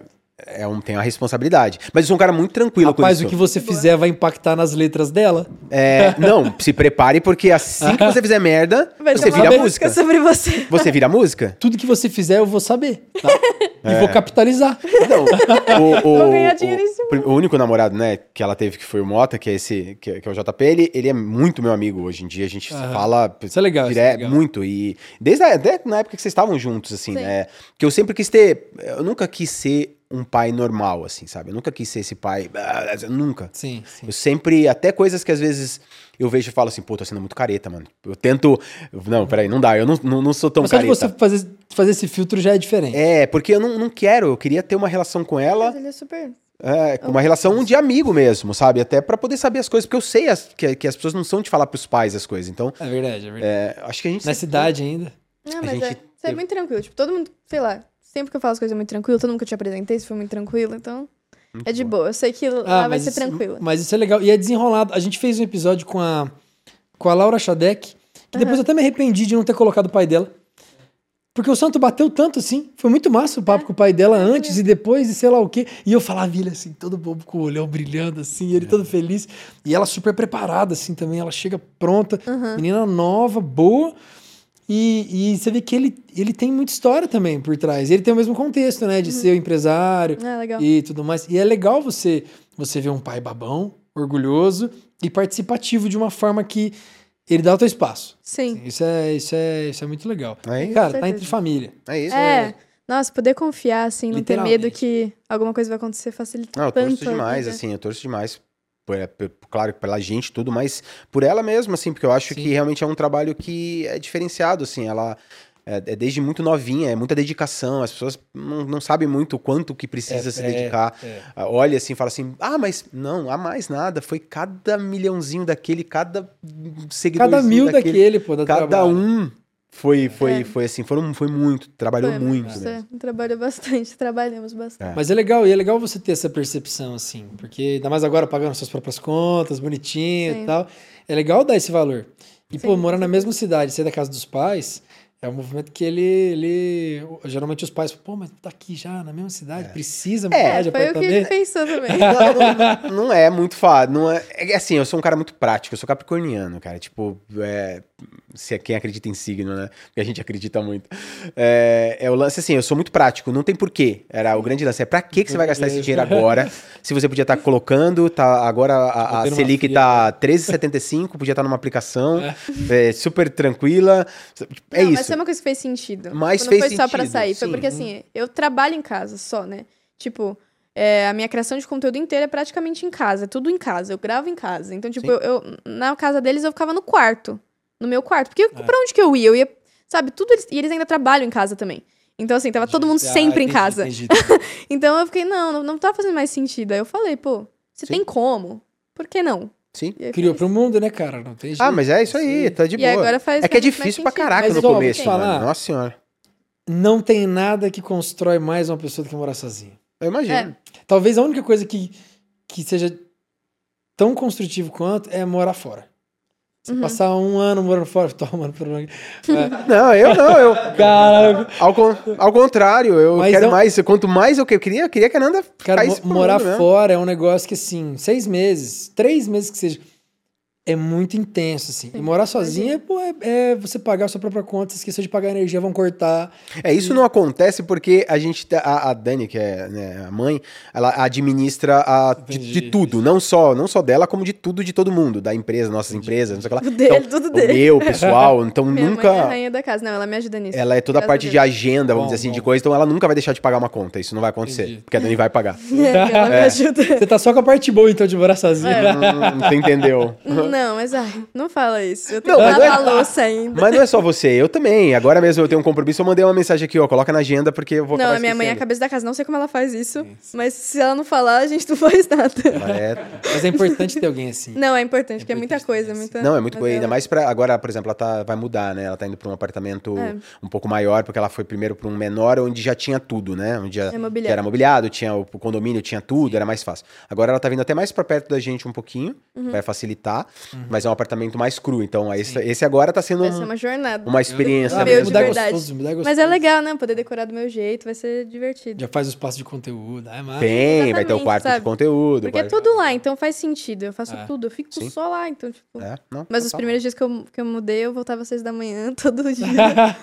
É um, tem uma responsabilidade. Mas eu sou um cara muito tranquilo com Rapaz, isso. o que você fizer vai impactar nas letras dela. É, não, se prepare, porque assim que você fizer merda, Vai você vira música. sobre você. Você vira música? Tudo que você fizer, eu vou saber. Tá? É. E vou capitalizar. Não. O, o, Vou ganhar o- dinheiro em cima. o único namorado, né, que ela teve, que foi o Mota, que é esse, que, que é o JP, ele, ele é muito meu amigo hoje em dia. A gente fala Isso é legal, isso é dire- legal. muito. E desde a, até na época que vocês estavam juntos, assim, Sim. né? Que eu sempre quis ter. Eu nunca quis ser um pai normal, assim, sabe? Eu nunca quis ser esse pai. ah, Nunca. Sim, sim. Eu sempre, até coisas que às vezes eu vejo e falo assim, pô, tô sendo muito careta, mano. Eu tento. Não, peraí, não dá, eu não, não, não sou tão Mas careta. você fazer, fazer esse filtro já é diferente. É, porque eu não, não quero, eu queria ter uma relação com ela, Mas ele é super. é, uma relação de amigo mesmo, sabe? Até pra poder saber as coisas, porque eu sei as- que, que as pessoas não são de falar pros pais as coisas. Então, É verdade, é verdade. é, acho que a gente. Na cidade ainda. Não, A mas gente é. Você é muito tranquilo. Tipo, todo mundo, sei lá, sempre que eu falo as coisas é muito tranquilo, todo mundo que eu te apresentei, se foi muito tranquilo, então. é de boa. Eu sei que lá vai ser isso, tranquilo. mas isso é legal. E é desenrolado. A gente fez um episódio com a, com a Laura Xadec, que depois eu até me arrependi de não ter colocado o pai dela. Porque o santo bateu tanto assim. Foi muito massa o papo com o pai dela antes e depois, e sei lá o quê. E eu falava, ele assim, todo bobo com o olhão brilhando, assim, ele todo feliz. E ela super preparada, assim, também. Ela chega pronta, menina nova, boa. E, e você vê que ele, ele tem muita história também por trás. Ele tem o mesmo contexto, né? De ser o empresário Ah, legal. e tudo mais. E é legal você, você ver um pai babão, orgulhoso e participativo de uma forma que ele dá o teu espaço. Sim. Isso é, isso é, isso é muito legal. É isso. Cara, tá entre família. É isso. É. Nossa, poder confiar, assim, não ter medo que alguma coisa vai acontecer facilita Não, eu tanto. torço demais, assim, eu torço demais. É, claro, pela gente, tudo, mas por ela mesma, assim, porque eu acho Sim. que realmente é um trabalho que é diferenciado, assim, ela é, é desde muito novinha, é muita dedicação, as pessoas não, não sabem muito o quanto que precisa É, se é, dedicar. é. Ah, Olha assim, fala assim, ah, mas não, há mais nada, foi cada milhãozinho daquele, cada seguidorzinho Cada mil daquele, daquele, pô, cada trabalho. um foi, foi, É. foi assim, foram, foi muito, trabalhou Foi, muito. Você trabalhou bastante, trabalhamos bastante. É. Mas é legal, e é legal você ter essa percepção, assim, porque ainda mais agora pagando suas próprias contas, bonitinho Sim. e tal. É legal dar esse valor. E, pô, Sim, morar com na mesma cidade, sair da casa dos pais, é um movimento que ele. ele geralmente os pais, pô, mas tá aqui já, na mesma cidade, precisa mudar É, de Foi o que ele pensou também. Não, não- não é muito fácil. Não é, é assim, eu sou um cara muito prático, eu sou capricorniano, cara. Tipo, é, se é quem acredita em signo, né? Porque a gente acredita muito. É, é o lance assim, eu sou muito prático, não tem porquê. Era o grande lance. É pra que, que você vai gastar esse dinheiro agora? Se você podia estar colocando, tá, agora a, a Selic fria. tá 13,75, podia estar numa aplicação, é, super tranquila. É Não, isso. Mas foi uma coisa que fez sentido. Mas Tipo, não fez foi só pra sentido, sair. Foi sim. porque, assim, eu trabalho em casa só, né? Tipo, é, a minha criação de conteúdo inteira é praticamente em casa. É tudo em casa. Eu gravo em casa. Então, tipo, eu, eu- na casa deles eu ficava no quarto. No meu quarto. Porque É. pra onde que eu ia? Eu ia, sabe, tudo eles, e eles ainda trabalham em casa também. Então, assim, tava todo mundo Ah, sempre em casa. Então eu fiquei, não, não, não tá fazendo mais sentido. Aí eu falei, pô, se Sim. tem como, por que não? Sim. Aí Criou pro mundo, né, cara? Não tem jeito. Ah, mas é isso aí, Sim. tá de E boa. agora faz é que é difícil pra caraca Mas, no ó, começo, falar. mano. Nossa senhora. não tem nada que constrói mais uma pessoa do que morar sozinha. Eu imagino. É. Talvez a única coisa que, que seja tão construtivo quanto é morar fora. Você Uhum. passar um ano morando fora, toma, pelo é, Não, eu não, eu. Caralho. Ao, con- ao contrário, eu Mas quero não- mais. Quanto mais eu que- eu queria, eu queria que a Nanda Cara, mo- morar mundo, né? fora é um negócio que, assim, seis meses, três meses que seja, é muito intenso, assim. E morar sozinha é, pô, é, é você pagar a sua própria conta, se esqueceu de pagar a energia, vão cortar. É, isso não acontece porque a gente, tá- a, a Dani, que é né, a mãe, ela administra a, de, Entendi. de tudo, não só, não só dela, como de tudo de todo mundo, da empresa, nossas empresas, não sei o que lá. Dele, tudo o dele. meu, pessoal, então Minha nunca... mãe é a rainha da casa. Não, ela me ajuda nisso. Ela é toda a parte de agenda, vamos Bom, dizer assim, de bom. coisa, então ela nunca vai deixar de pagar uma conta, isso não vai acontecer, Entendi. porque a Dani vai pagar. ela me ajuda. Você tá só com a parte boa, então, de morar sozinha. É. Hum, Você entendeu? Não, mas ai, não fala isso. Eu tenho Não, que mas não é- lavar a louça ainda. Mas não é só você, eu também. Agora mesmo eu tenho um compromisso, eu mandei uma mensagem aqui, ó, coloca na agenda porque eu vou Não, a minha mãe é a cabeça da casa. Não sei como ela faz isso, mas se ela não falar, a gente não faz nada. É Mas é importante ter alguém assim. Não, é importante, porque é muita importante coisa. também, Muita... Não, é muito mas boa. Ainda ela- mais pra. Agora, por exemplo, ela tá, vai mudar, né? Ela tá indo pra um apartamento É. um pouco maior, porque ela foi primeiro pra um menor, onde já tinha tudo, né? Onde já, É era mobiliado, tinha o, condomínio, tinha tudo, era mais fácil. Agora ela tá vindo até mais pra perto da gente um pouquinho, Uhum. vai facilitar, mas é um apartamento mais cru. Então, esse, esse agora tá sendo Vai um- ser uma jornada. uma experiência. Ah, Meu, de mudar gostoso, mudar gostoso. Mas é legal, né? Poder decorar do meu jeito, vai ser divertido. Já faz o espaço de conteúdo. É massa. Tem, vai ter o quarto de sabe? conteúdo. Porque é tudo lá, então faz sentido. Eu faço É. tudo, eu fico Sim. só lá, então, tipo. É, não, Mas os primeiros dias que eu, que eu mudei, eu voltava às seis da manhã, todo dia.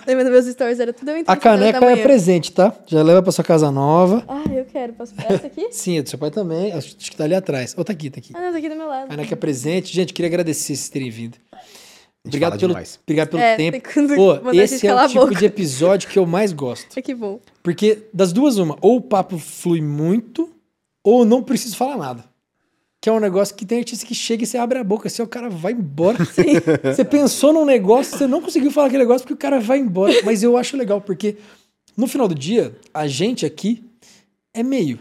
Lembrando meus stories, era tudo eu A caneca é presente, tá? Já leva pra sua casa nova. Ah, eu quero. Posso pegar essa aqui? Sim, é do seu pai também. Acho que tá ali atrás. Ou tá aqui, tá aqui. Ah, não, tá aqui do meu lado. Caneca é presente. Gente, queria agradecer vocês terem vindo. Obrigado pelo, demais. obrigado pelo É, tempo. Pô, esse é o tipo boca. de episódio que eu mais gosto. Ah, que bom. Porque das duas, uma, ou o papo flui muito, ou não preciso falar nada. Que é um negócio que tem artista que chega e você abre a boca, assim, o cara vai embora. Você pensou num negócio, você não conseguiu falar aquele negócio porque o cara vai embora. Mas eu acho legal, porque no final do dia, a gente aqui é meio.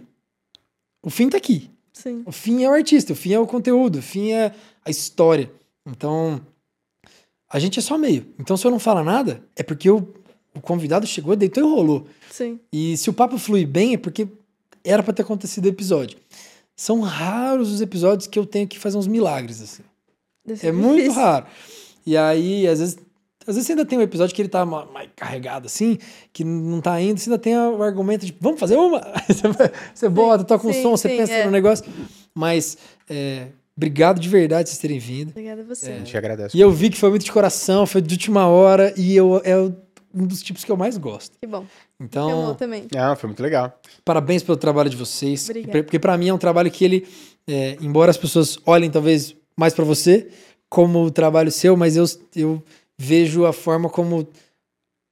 O fim tá aqui. Sim. O fim é o artista, o fim é o conteúdo, o fim é a história. Então, a gente é só meio. Então, se eu não falar nada, é porque o, o convidado chegou, deitou e rolou. Sim. E se o papo flui bem, é porque era pra ter acontecido o episódio. São raros os episódios que eu tenho que fazer uns milagres, assim. É muito raro. E aí, às vezes, às vezes você ainda tem um episódio que ele tá ma- mais carregado assim, que não tá indo, você ainda tem o argumento de vamos fazer uma? Você você bota, toca um sim, som, você sim, pensa é. no negócio. Mas, é, obrigado de verdade vocês terem vindo. Obrigada a você. A gente agradece. E eu vi que foi muito de coração, foi de última hora, e eu, é um dos tipos que eu mais gosto. Que bom. Então, Chamou também. Ah, foi muito legal. parabéns pelo trabalho de vocês. Obrigada. Porque para mim é um trabalho que ele, é, embora as pessoas olhem talvez mais para você como o trabalho seu, mas eu, eu vejo a forma como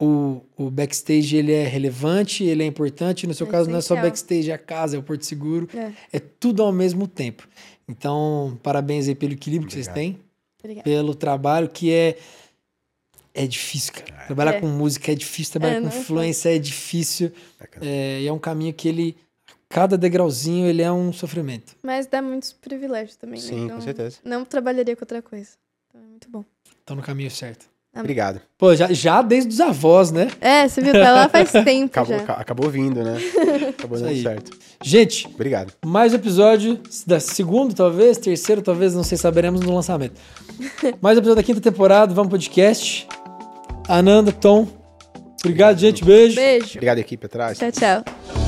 o, o backstage ele é relevante, ele é importante. No seu É caso não é só essencial. backstage, é a casa, é o porto seguro, É. é tudo ao mesmo tempo. Então, parabéns aí pelo equilíbrio que vocês Obrigado. têm, Obrigada. pelo trabalho que é é difícil, cara. Trabalhar É. com música é difícil, trabalhar É, com é influência é difícil. É, e é um caminho que ele, cada degrauzinho, ele é um sofrimento. Mas dá muitos privilégios também, né? Sim, Então, com certeza. Não trabalharia com outra coisa. Então é muito bom. Estão no caminho certo. Obrigado. Pô, já, já desde os avós, né? É, você viu? Tá lá faz tempo Acabou, já. ca- acabou vindo, né? Acabou dando aí. certo. Gente, Obrigado. mais um episódio da segundo, talvez, terceiro, talvez, não sei, saberemos no lançamento. Mais um episódio da quinta temporada, vamos pro podcast. Ananda, Tom, obrigado, gente, beijo. Beijo. Obrigado, equipe atrás. Tchau, tchau.